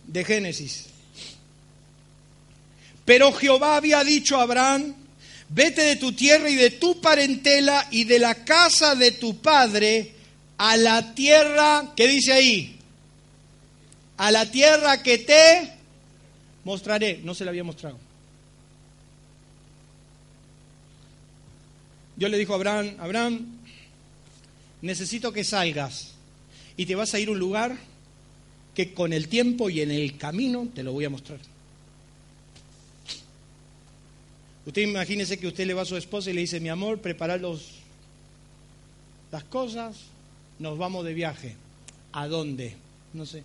de Génesis. Pero Jehová había dicho a Abraham, vete de tu tierra y de tu parentela y de la casa de tu padre a la tierra, ¿qué dice ahí? A la tierra que te mostraré. No se la había mostrado. Dios le dijo a Abraham, Abraham, necesito que salgas y te vas a ir a un lugar que con el tiempo y en el camino te lo voy a mostrar. Usted imagínese que usted le va a su esposa y le dice, mi amor, preparar los, las cosas, nos vamos de viaje. ¿A dónde? No sé.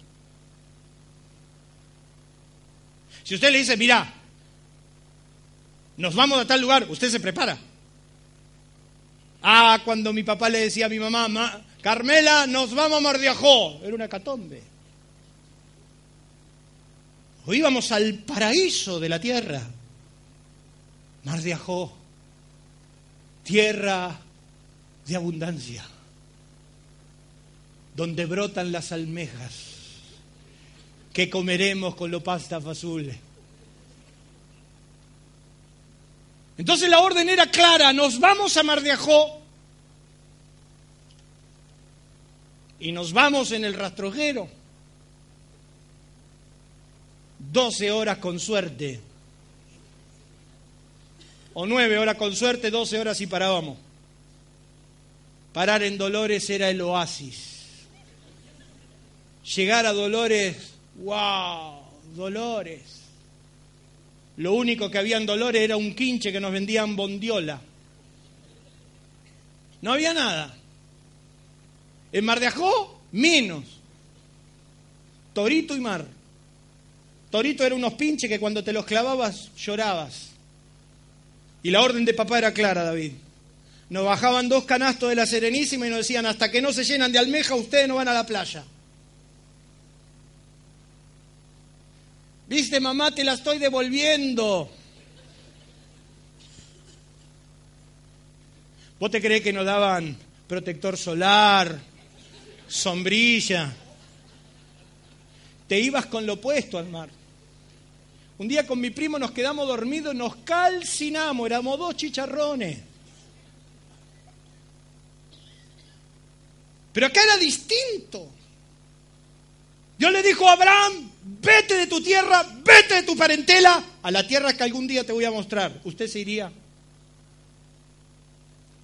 Si usted le dice, mira, nos vamos a tal lugar, usted se prepara. Ah, cuando mi papá le decía a mi mamá, Carmela, nos vamos a Mardiajó, era una catombe. O íbamos al paraíso de la tierra. Mar de Ajó, tierra de abundancia, donde brotan las almejas que comeremos con lo pasta azul. Entonces la orden era clara, nos vamos a Mar de Ajó y nos vamos en el rastrojero. 12 horas con suerte. O 9 horas con suerte, 12 horas y parábamos. Parar en Dolores era el oasis. Llegar a Dolores, wow, Dolores. Lo único que había en Dolores era un quinche que nos vendían bondiola. No había nada. En Mar de Ajó, menos. Torito y mar. Torito era unos pinches que cuando te los clavabas llorabas. Y la orden de papá era clara, David. Nos bajaban dos canastos de la Serenísima y nos decían, hasta que no se llenan de almeja, ustedes no van a la playa. Viste, mamá, te la estoy devolviendo. ¿Vos te crees que nos daban protector solar, sombrilla? Te ibas con lo opuesto al mar. Un día con mi primo nos quedamos dormidos, nos calcinamos, éramos dos chicharrones. Pero acá era distinto. Dios le dijo a Abraham, vete de tu tierra, vete de tu parentela a la tierra que algún día te voy a mostrar. ¿Usted se iría?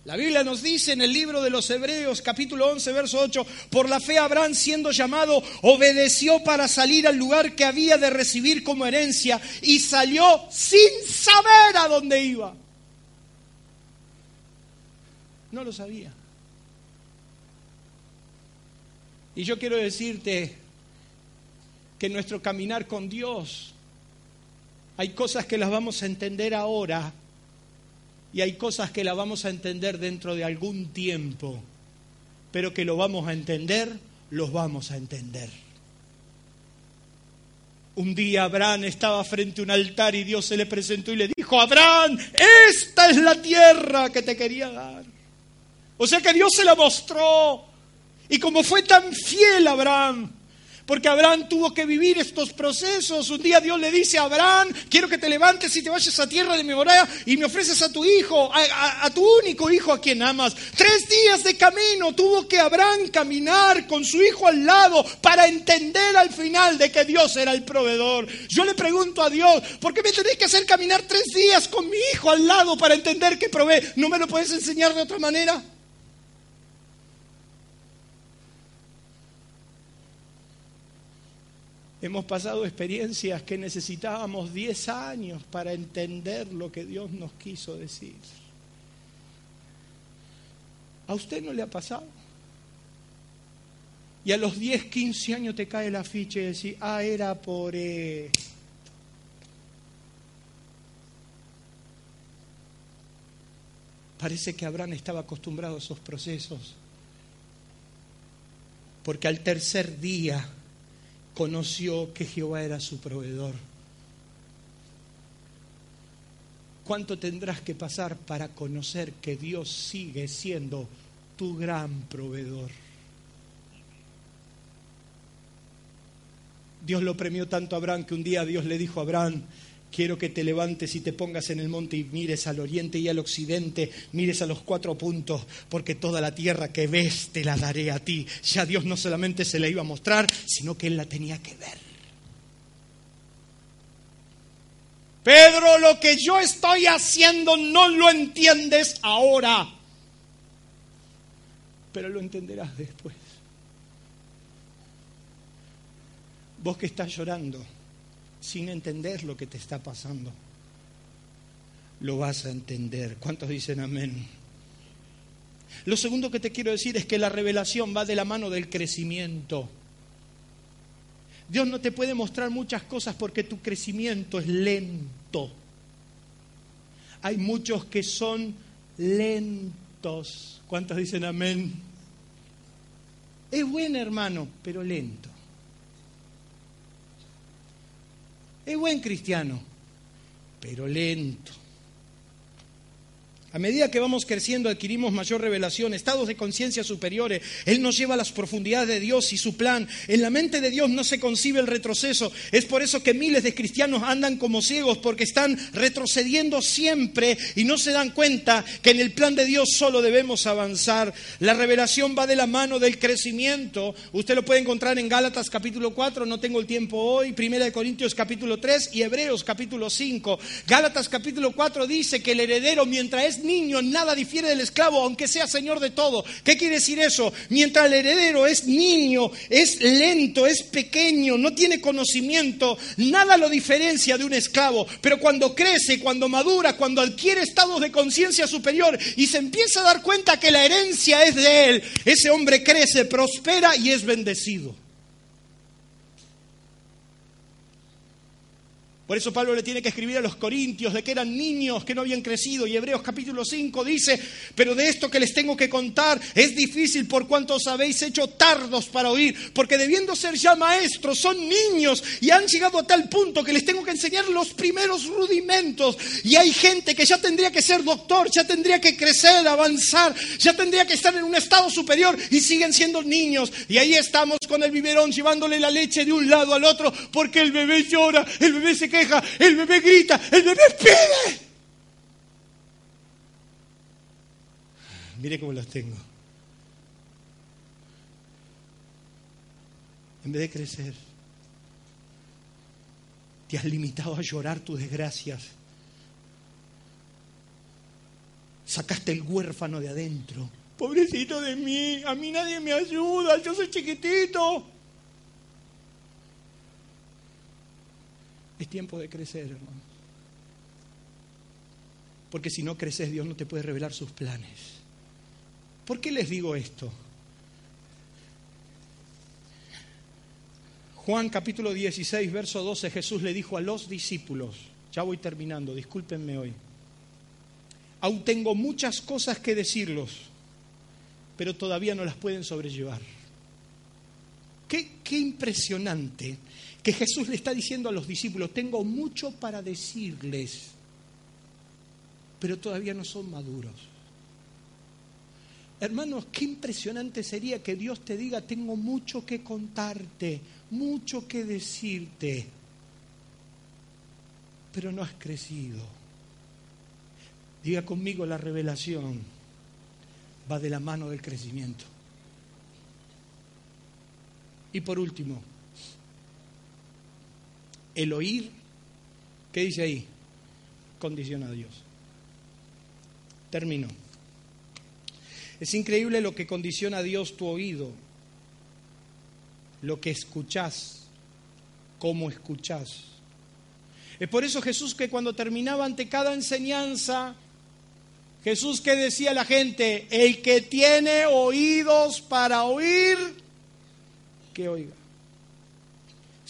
La Biblia nos dice en el libro de los Hebreos capítulo 11 verso 8, por la fe Abraham siendo llamado obedeció para salir al lugar que había de recibir como herencia y salió sin saber a dónde iba. No lo sabía. Y yo quiero decirte que nuestro caminar con Dios hay cosas que las vamos a entender ahora y hay cosas que las vamos a entender dentro de algún tiempo, pero que lo vamos a entender, los vamos a entender. Un día Abraham estaba frente a un altar y Dios se le presentó y le dijo, Abraham, esta es la tierra que te quería dar. O sea que Dios se la mostró. Y como fue tan fiel Abraham, porque Abraham tuvo que vivir estos procesos. Un día Dios le dice a Abraham, quiero que te levantes y te vayas a tierra de Memoria y me ofreces a tu hijo, a, tu único hijo a quien amas. Tres días de camino tuvo que Abraham caminar con su hijo al lado para entender al final de que Dios era el proveedor. Yo le pregunto a Dios, ¿por qué me tenéis que hacer caminar tres días con mi hijo al lado para entender que provee? ¿No me lo puedes enseñar de otra manera? Hemos pasado experiencias que necesitábamos 10 años para entender lo que Dios nos quiso decir. ¿A usted no le ha pasado? Y a los 10, 15 años te cae la ficha y decís, ah, era por... Parece que Abraham estaba acostumbrado a esos procesos, porque al tercer día conoció que Jehová era su proveedor. ¿Cuánto tendrás que pasar para conocer que Dios sigue siendo tu gran proveedor? Dios lo premió tanto a Abraham que un día Dios le dijo a Abraham, Quiero que te levantes y te pongas en el monte y mires al oriente y al occidente, mires a los cuatro puntos, porque toda la tierra que ves te la daré a ti. Ya Dios no solamente se la iba a mostrar, sino que Él la tenía que ver. Pedro, lo que yo estoy haciendo no lo entiendes ahora, pero lo entenderás después. Vos que estás llorando sin entender lo que te está pasando. Lo vas a entender. ¿Cuántos dicen amén? Lo segundo que te quiero decir es que la revelación va de la mano del crecimiento. Dios no te puede mostrar muchas cosas porque tu crecimiento es lento. Hay muchos que son lentos. ¿Cuántos dicen amén? Es buen hermano, pero lento. Es buen cristiano, pero lento. A medida que vamos creciendo adquirimos mayor revelación, estados de conciencia superiores. Él nos lleva a las profundidades de Dios y su plan. En la mente de Dios no se concibe el retroceso. Es por eso que miles de cristianos andan como ciegos porque están retrocediendo siempre y no se dan cuenta que en el plan de Dios solo debemos avanzar. La revelación va de la mano del crecimiento. Usted lo puede encontrar en Gálatas capítulo 4, no tengo el tiempo hoy, Primera de Corintios capítulo 3 y Hebreos capítulo 5. Gálatas capítulo 4 dice que el heredero mientras es niño, nada difiere del esclavo, aunque sea señor de todo. ¿Qué quiere decir eso? Mientras el heredero es niño, es lento, es pequeño, no tiene conocimiento, nada lo diferencia de un esclavo. Pero cuando crece, cuando madura, cuando adquiere estados de conciencia superior y se empieza a dar cuenta que la herencia es de él, ese hombre crece, prospera y es bendecido. Por eso Pablo le tiene que escribir a los corintios de que eran niños que no habían crecido. Y Hebreos capítulo 5 dice, pero de esto que les tengo que contar es difícil por cuanto os habéis hecho tardos para oír, porque debiendo ser ya maestros, son niños y han llegado a tal punto que les tengo que enseñar los primeros rudimentos. Y hay gente que ya tendría que ser doctor, ya tendría que crecer, avanzar, ya tendría que estar en un estado superior y siguen siendo niños. Y ahí estamos con el biberón llevándole la leche de un lado al otro porque el bebé llora, el bebé se queda el bebé grita, el bebé pide. Mire cómo los tengo. En vez de crecer, te has limitado a llorar tus desgracias. Sacaste el huérfano de adentro. Pobrecito de mí, a mí nadie me ayuda, yo soy chiquitito. Es tiempo de crecer, hermano. Porque si no creces, Dios no te puede revelar sus planes. ¿Por qué les digo esto? Juan capítulo 16, verso 12, Jesús le dijo a los discípulos, ya voy terminando, discúlpenme hoy, aún tengo muchas cosas que decirlos, pero todavía no las pueden sobrellevar. Qué, qué impresionante que Jesús le está diciendo a los discípulos, tengo mucho para decirles, pero todavía no son maduros. Hermanos, qué impresionante sería que Dios te diga, tengo mucho que contarte, mucho que decirte, pero no has crecido. Diga conmigo, la revelación va de la mano del crecimiento. Y por último, el oír, ¿qué dice ahí? Condiciona a Dios. Termino. Es increíble lo que condiciona a Dios tu oído, lo que escuchás, cómo escuchás. Es por eso Jesús que cuando terminaba ante cada enseñanza, Jesús que decía a la gente, el que tiene oídos para oír, que oiga.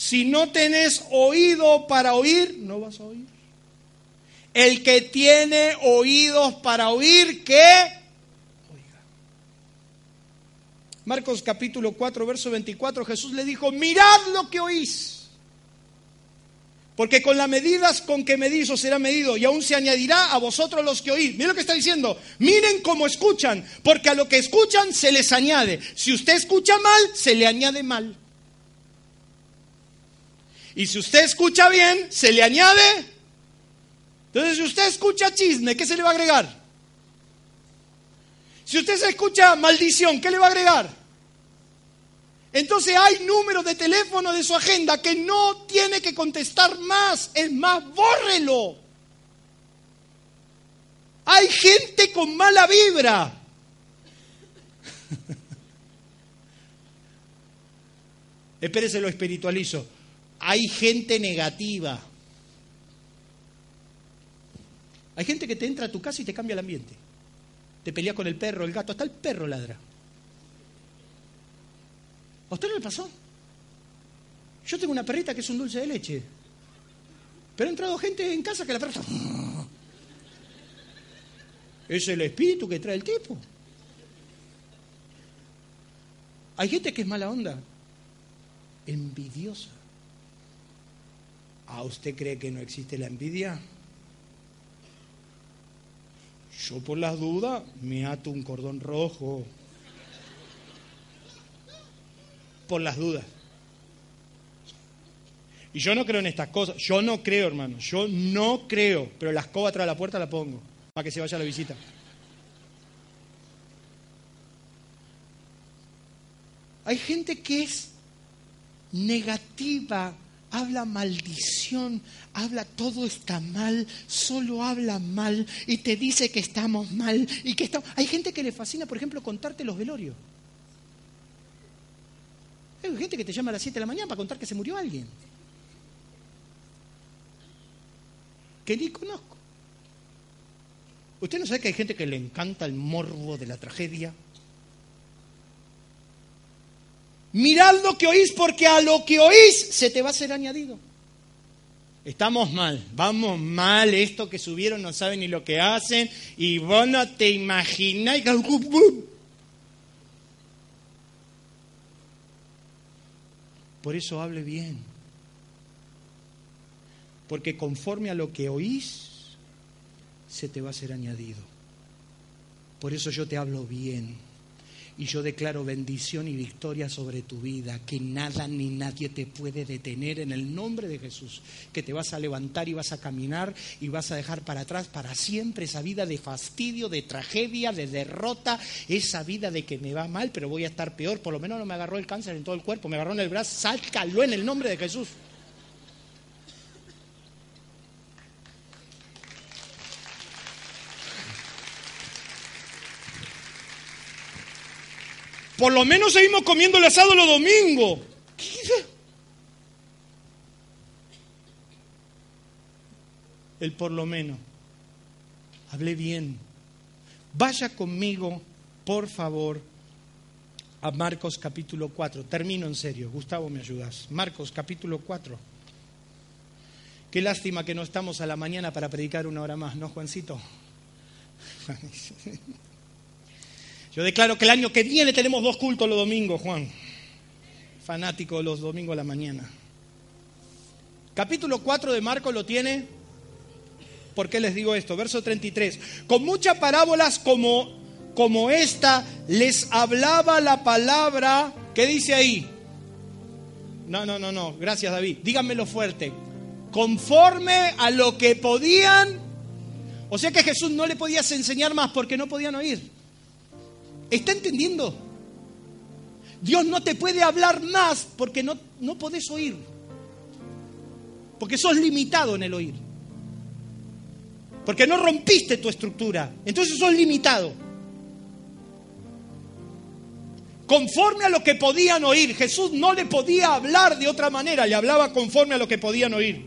Si no tenés oído para oír, no vas a oír. El que tiene oídos para oír, ¿qué? Oiga. Marcos capítulo 4, verso 24, Jesús le dijo, mirad lo que oís. Porque con las medidas con que medís os será medido y aún se añadirá a vosotros los que oís. Miren lo que está diciendo. Miren cómo escuchan, porque a lo que escuchan se les añade. Si usted escucha mal, se le añade mal. Y si usted escucha bien, se le añade. Entonces, si usted escucha chisme, ¿qué se le va a agregar? Si usted se escucha maldición, ¿qué le va a agregar? Entonces hay números de teléfono de su agenda que no tiene que contestar más. Es más, bórrelo. Hay gente con mala vibra. Espérese, lo espiritualizo hay gente negativa. Hay gente que te entra a tu casa y te cambia el ambiente. Te peleas con el perro, el gato, hasta el perro ladra. ¿A usted no le pasó? Yo tengo una perrita que es un dulce de leche. Pero ha entrado gente en casa que la perra Es el espíritu que trae el tipo. Hay gente que es mala onda, envidiosa. ¿A usted cree que no existe la envidia? Yo por las dudas me ato un cordón rojo. Por las dudas. Y yo no creo en estas cosas. Yo no creo, hermano. Yo no creo. Pero la escoba de la puerta la pongo. Para que se vaya a la visita. Hay gente que es negativa habla maldición, habla todo está mal, solo habla mal y te dice que estamos mal y que estamos... Hay gente que le fascina, por ejemplo, contarte los velorios. Hay gente que te llama a las 7 de la mañana para contar que se murió alguien. Que ni conozco. ¿Usted no sabe que hay gente que le encanta el morbo de la tragedia? Mirad lo que oís porque a lo que oís se te va a ser añadido. Estamos mal, vamos mal, esto que subieron no saben ni lo que hacen y vos no te imagináis. Por eso hable bien. Porque conforme a lo que oís, se te va a ser añadido. Por eso yo te hablo bien y yo declaro bendición y victoria sobre tu vida, que nada ni nadie te puede detener en el nombre de Jesús, que te vas a levantar y vas a caminar y vas a dejar para atrás para siempre esa vida de fastidio, de tragedia, de derrota, esa vida de que me va mal, pero voy a estar peor, por lo menos no me agarró el cáncer en todo el cuerpo, me agarró en el brazo, sácalo en el nombre de Jesús. Por lo menos seguimos comiendo el asado los domingos. El por lo menos. Hablé bien. Vaya conmigo, por favor, a Marcos capítulo 4. Termino en serio. Gustavo, ¿me ayudas? Marcos capítulo 4. Qué lástima que no estamos a la mañana para predicar una hora más, ¿no, Juancito? Yo declaro que el año que viene tenemos dos cultos los domingos, Juan. Fanático los domingos a la mañana. Capítulo 4 de Marcos lo tiene. ¿Por qué les digo esto? Verso 33. Con muchas parábolas como, como esta les hablaba la palabra. ¿Qué dice ahí? No, no, no, no. Gracias, David. Díganmelo fuerte. Conforme a lo que podían. O sea que Jesús no le podías enseñar más porque no podían oír. ¿Está entendiendo? Dios no te puede hablar más porque no, no podés oír. Porque sos limitado en el oír. Porque no rompiste tu estructura. Entonces sos limitado. Conforme a lo que podían oír. Jesús no le podía hablar de otra manera. Le hablaba conforme a lo que podían oír.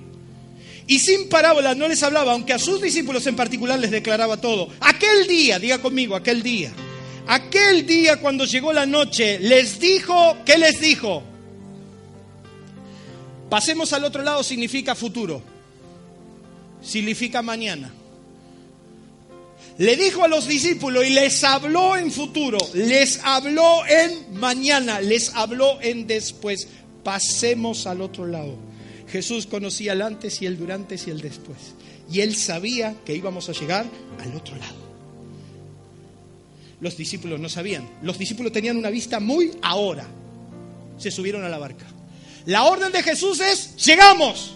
Y sin parábolas no les hablaba, aunque a sus discípulos en particular les declaraba todo. Aquel día, diga conmigo, aquel día Aquel día cuando llegó la noche, les dijo, ¿qué les dijo? Pasemos al otro lado significa futuro, significa mañana. Le dijo a los discípulos y les habló en futuro, les habló en mañana, les habló en después. Pasemos al otro lado. Jesús conocía el antes y el durante y el después. Y él sabía que íbamos a llegar al otro lado. Los discípulos no sabían. Los discípulos tenían una vista muy ahora. Se subieron a la barca. La orden de Jesús es, llegamos,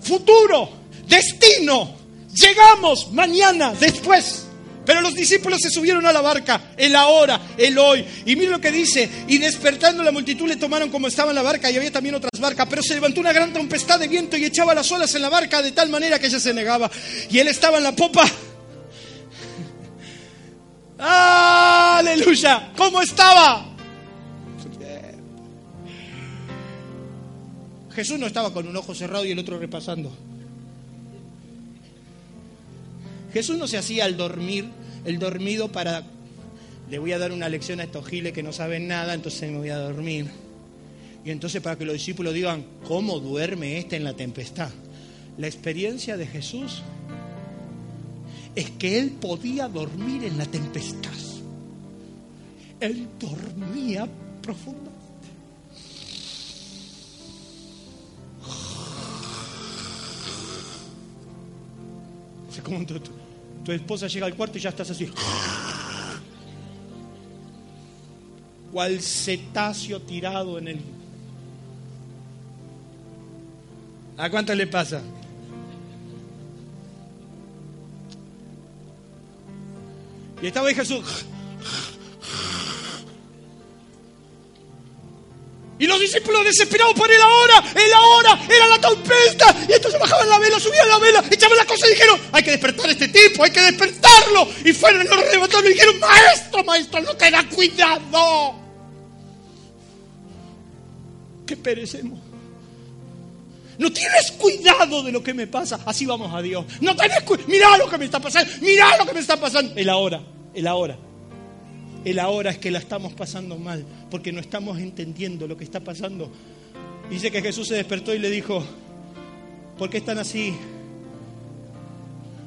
futuro, destino, llegamos mañana, después. Pero los discípulos se subieron a la barca, el ahora, el hoy. Y mire lo que dice, y despertando la multitud le tomaron como estaba en la barca y había también otras barcas, pero se levantó una gran tempestad de viento y echaba las olas en la barca de tal manera que ella se negaba. Y él estaba en la popa Aleluya. ¿Cómo estaba? Jesús no estaba con un ojo cerrado y el otro repasando. Jesús no se hacía el dormir, el dormido para, le voy a dar una lección a estos giles que no saben nada, entonces me voy a dormir. Y entonces para que los discípulos digan, ¿cómo duerme este en la tempestad? La experiencia de Jesús es que él podía dormir en la tempestad. Él dormía profundamente. O como tu, tu esposa llega al cuarto y ya estás así. Cual cetáceo tirado en el... ¿A cuánto le pasa? Y estaba ahí Jesús. Y los discípulos desesperados por el ahora, el ahora, era la tormenta. Y entonces bajaban la vela, subían la vela, echaban la cosa y dijeron, hay que despertar a este tipo, hay que despertarlo. Y fueron lo levantaron y dijeron, maestro, maestro, no te da cuidado. Que perecemos. No tienes cuidado de lo que me pasa. Así vamos a Dios. No tienes cuidado. Mira lo que me está pasando. Mira lo que me está pasando. El ahora, el ahora. El ahora es que la estamos pasando mal porque no estamos entendiendo lo que está pasando. Dice que Jesús se despertó y le dijo, ¿por qué están así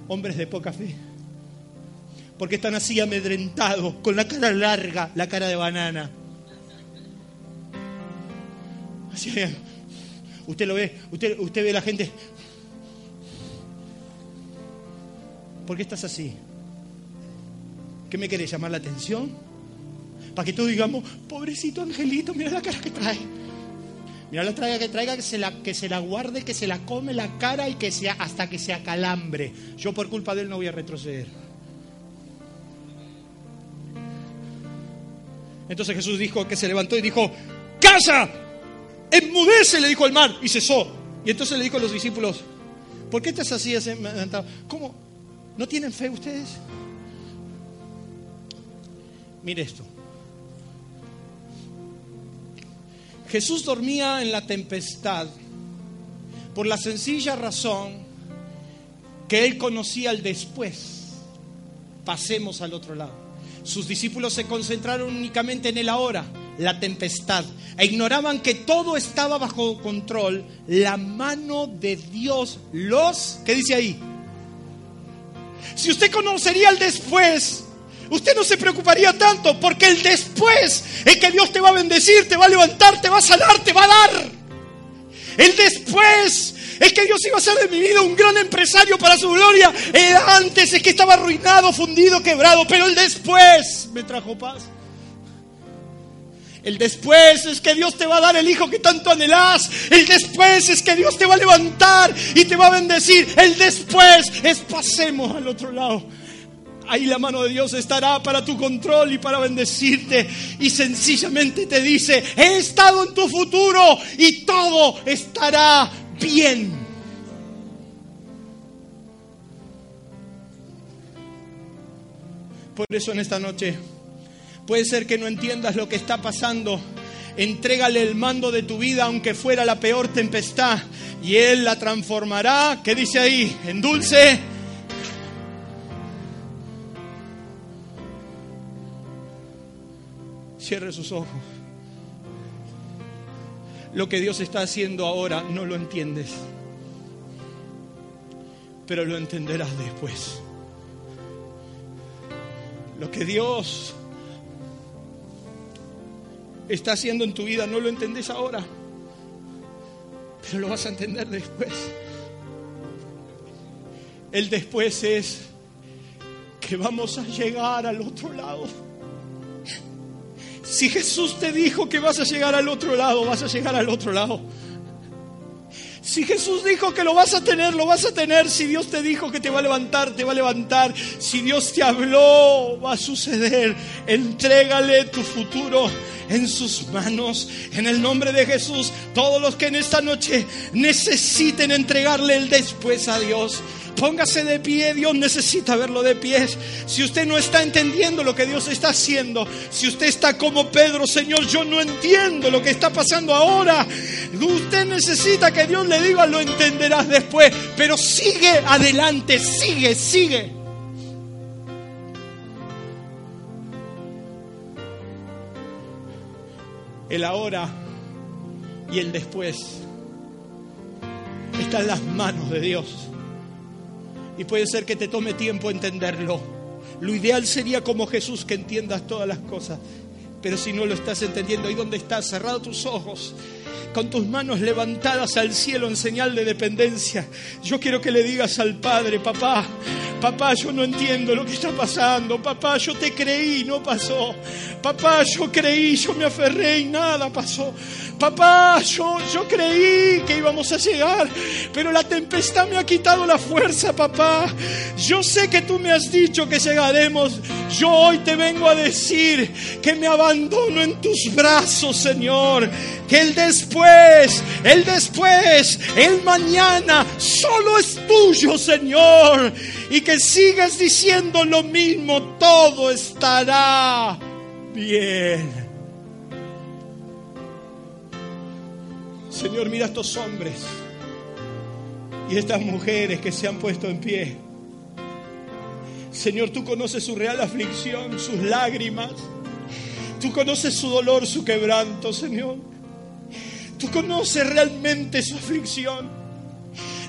hombres de poca fe? ¿Por qué están así amedrentados, con la cara larga, la cara de banana? Así, usted lo ve, usted, usted ve a la gente. ¿Por qué estás así? ¿Qué me quiere llamar la atención? para que todos digamos, pobrecito angelito, mira la cara que trae. Mira la traga que traiga, que se la, que se la guarde, que se la come la cara y que sea hasta que se acalambre. Yo por culpa de él no voy a retroceder. Entonces Jesús dijo que se levantó y dijo, ¡Casa! Enmudece, le dijo el mar, y cesó. Y entonces le dijo a los discípulos, ¿por qué estás así? ¿Cómo? ¿No tienen fe ustedes? Mire esto. Jesús dormía en la tempestad por la sencilla razón que él conocía el después. Pasemos al otro lado. Sus discípulos se concentraron únicamente en el ahora, la tempestad, e ignoraban que todo estaba bajo control. La mano de Dios los, ¿qué dice ahí? Si usted conocería el después, usted no se preocuparía tanto porque el después es que Dios te va a bendecir, te va a levantar, te va a sanar, te va a dar. El después es que Dios iba a hacer de mi vida un gran empresario para su gloria. El antes es que estaba arruinado, fundido, quebrado, pero el después me trajo paz. El después es que Dios te va a dar el hijo que tanto anhelás. El después es que Dios te va a levantar y te va a bendecir. El después es pasemos al otro lado ahí la mano de Dios estará para tu control y para bendecirte. Y sencillamente te dice, he estado en tu futuro y todo estará bien. Por eso en esta noche puede ser que no entiendas lo que está pasando. Entrégale el mando de tu vida aunque fuera la peor tempestad y Él la transformará, ¿qué dice ahí? En dulce Cierre sus ojos. Lo que Dios está haciendo ahora no lo entiendes, pero lo entenderás después. Lo que Dios está haciendo en tu vida no lo entendés ahora, pero lo vas a entender después. El después es que vamos a llegar al otro lado. Si Jesús te dijo que vas a llegar al otro lado, vas a llegar al otro lado. Si Jesús dijo que lo vas a tener, lo vas a tener. Si Dios te dijo que te va a levantar, te va a levantar. Si Dios te habló, va a suceder. Entrégale tu futuro en sus manos. En el nombre de Jesús, todos los que en esta noche necesiten entregarle el después a Dios. Póngase de pie, Dios necesita verlo de pies. Si usted no está entendiendo lo que Dios está haciendo, si usted está como Pedro, Señor, yo no entiendo lo que está pasando ahora. Usted necesita que Dios le diga, lo entenderás después, pero sigue adelante, sigue, sigue. El ahora y el después está en las manos de Dios. Y puede ser que te tome tiempo entenderlo. Lo ideal sería como Jesús que entiendas todas las cosas. Pero si no lo estás entendiendo, ahí donde estás, cerrado tus ojos, con tus manos levantadas al cielo en señal de dependencia, yo quiero que le digas al Padre, papá, papá, yo no entiendo lo que está pasando, papá, yo te creí, no pasó, papá, yo creí, yo me aferré y nada pasó, Papá, yo, yo creí que íbamos a llegar, pero la tempestad me ha quitado la fuerza, papá. Yo sé que tú me has dicho que llegaremos. Yo hoy te vengo a decir que me abandono en tus brazos, Señor. Que el después, el después, el mañana, solo es tuyo, Señor. Y que sigas diciendo lo mismo, todo estará bien. Señor, mira a estos hombres y estas mujeres que se han puesto en pie. Señor, tú conoces su real aflicción, sus lágrimas. Tú conoces su dolor, su quebranto, Señor. Tú conoces realmente su aflicción.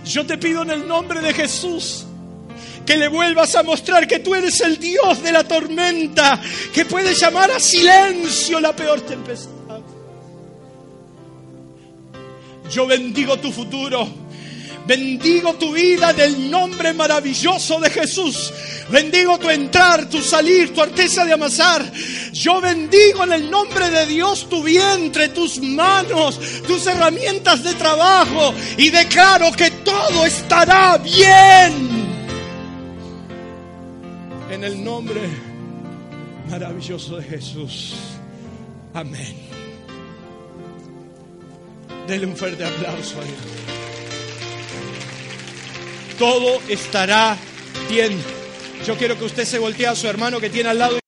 Yo te pido en el nombre de Jesús que le vuelvas a mostrar que tú eres el Dios de la tormenta, que puede llamar a silencio la peor tempestad. Yo bendigo tu futuro. Bendigo tu vida en el nombre maravilloso de Jesús. Bendigo tu entrar, tu salir, tu arteza de amasar. Yo bendigo en el nombre de Dios tu vientre, tus manos, tus herramientas de trabajo y declaro que todo estará bien. En el nombre maravilloso de Jesús. Amén. Dele un fuerte aplauso a Dios. Todo estará bien. Yo quiero que usted se voltee a su hermano que tiene al lado.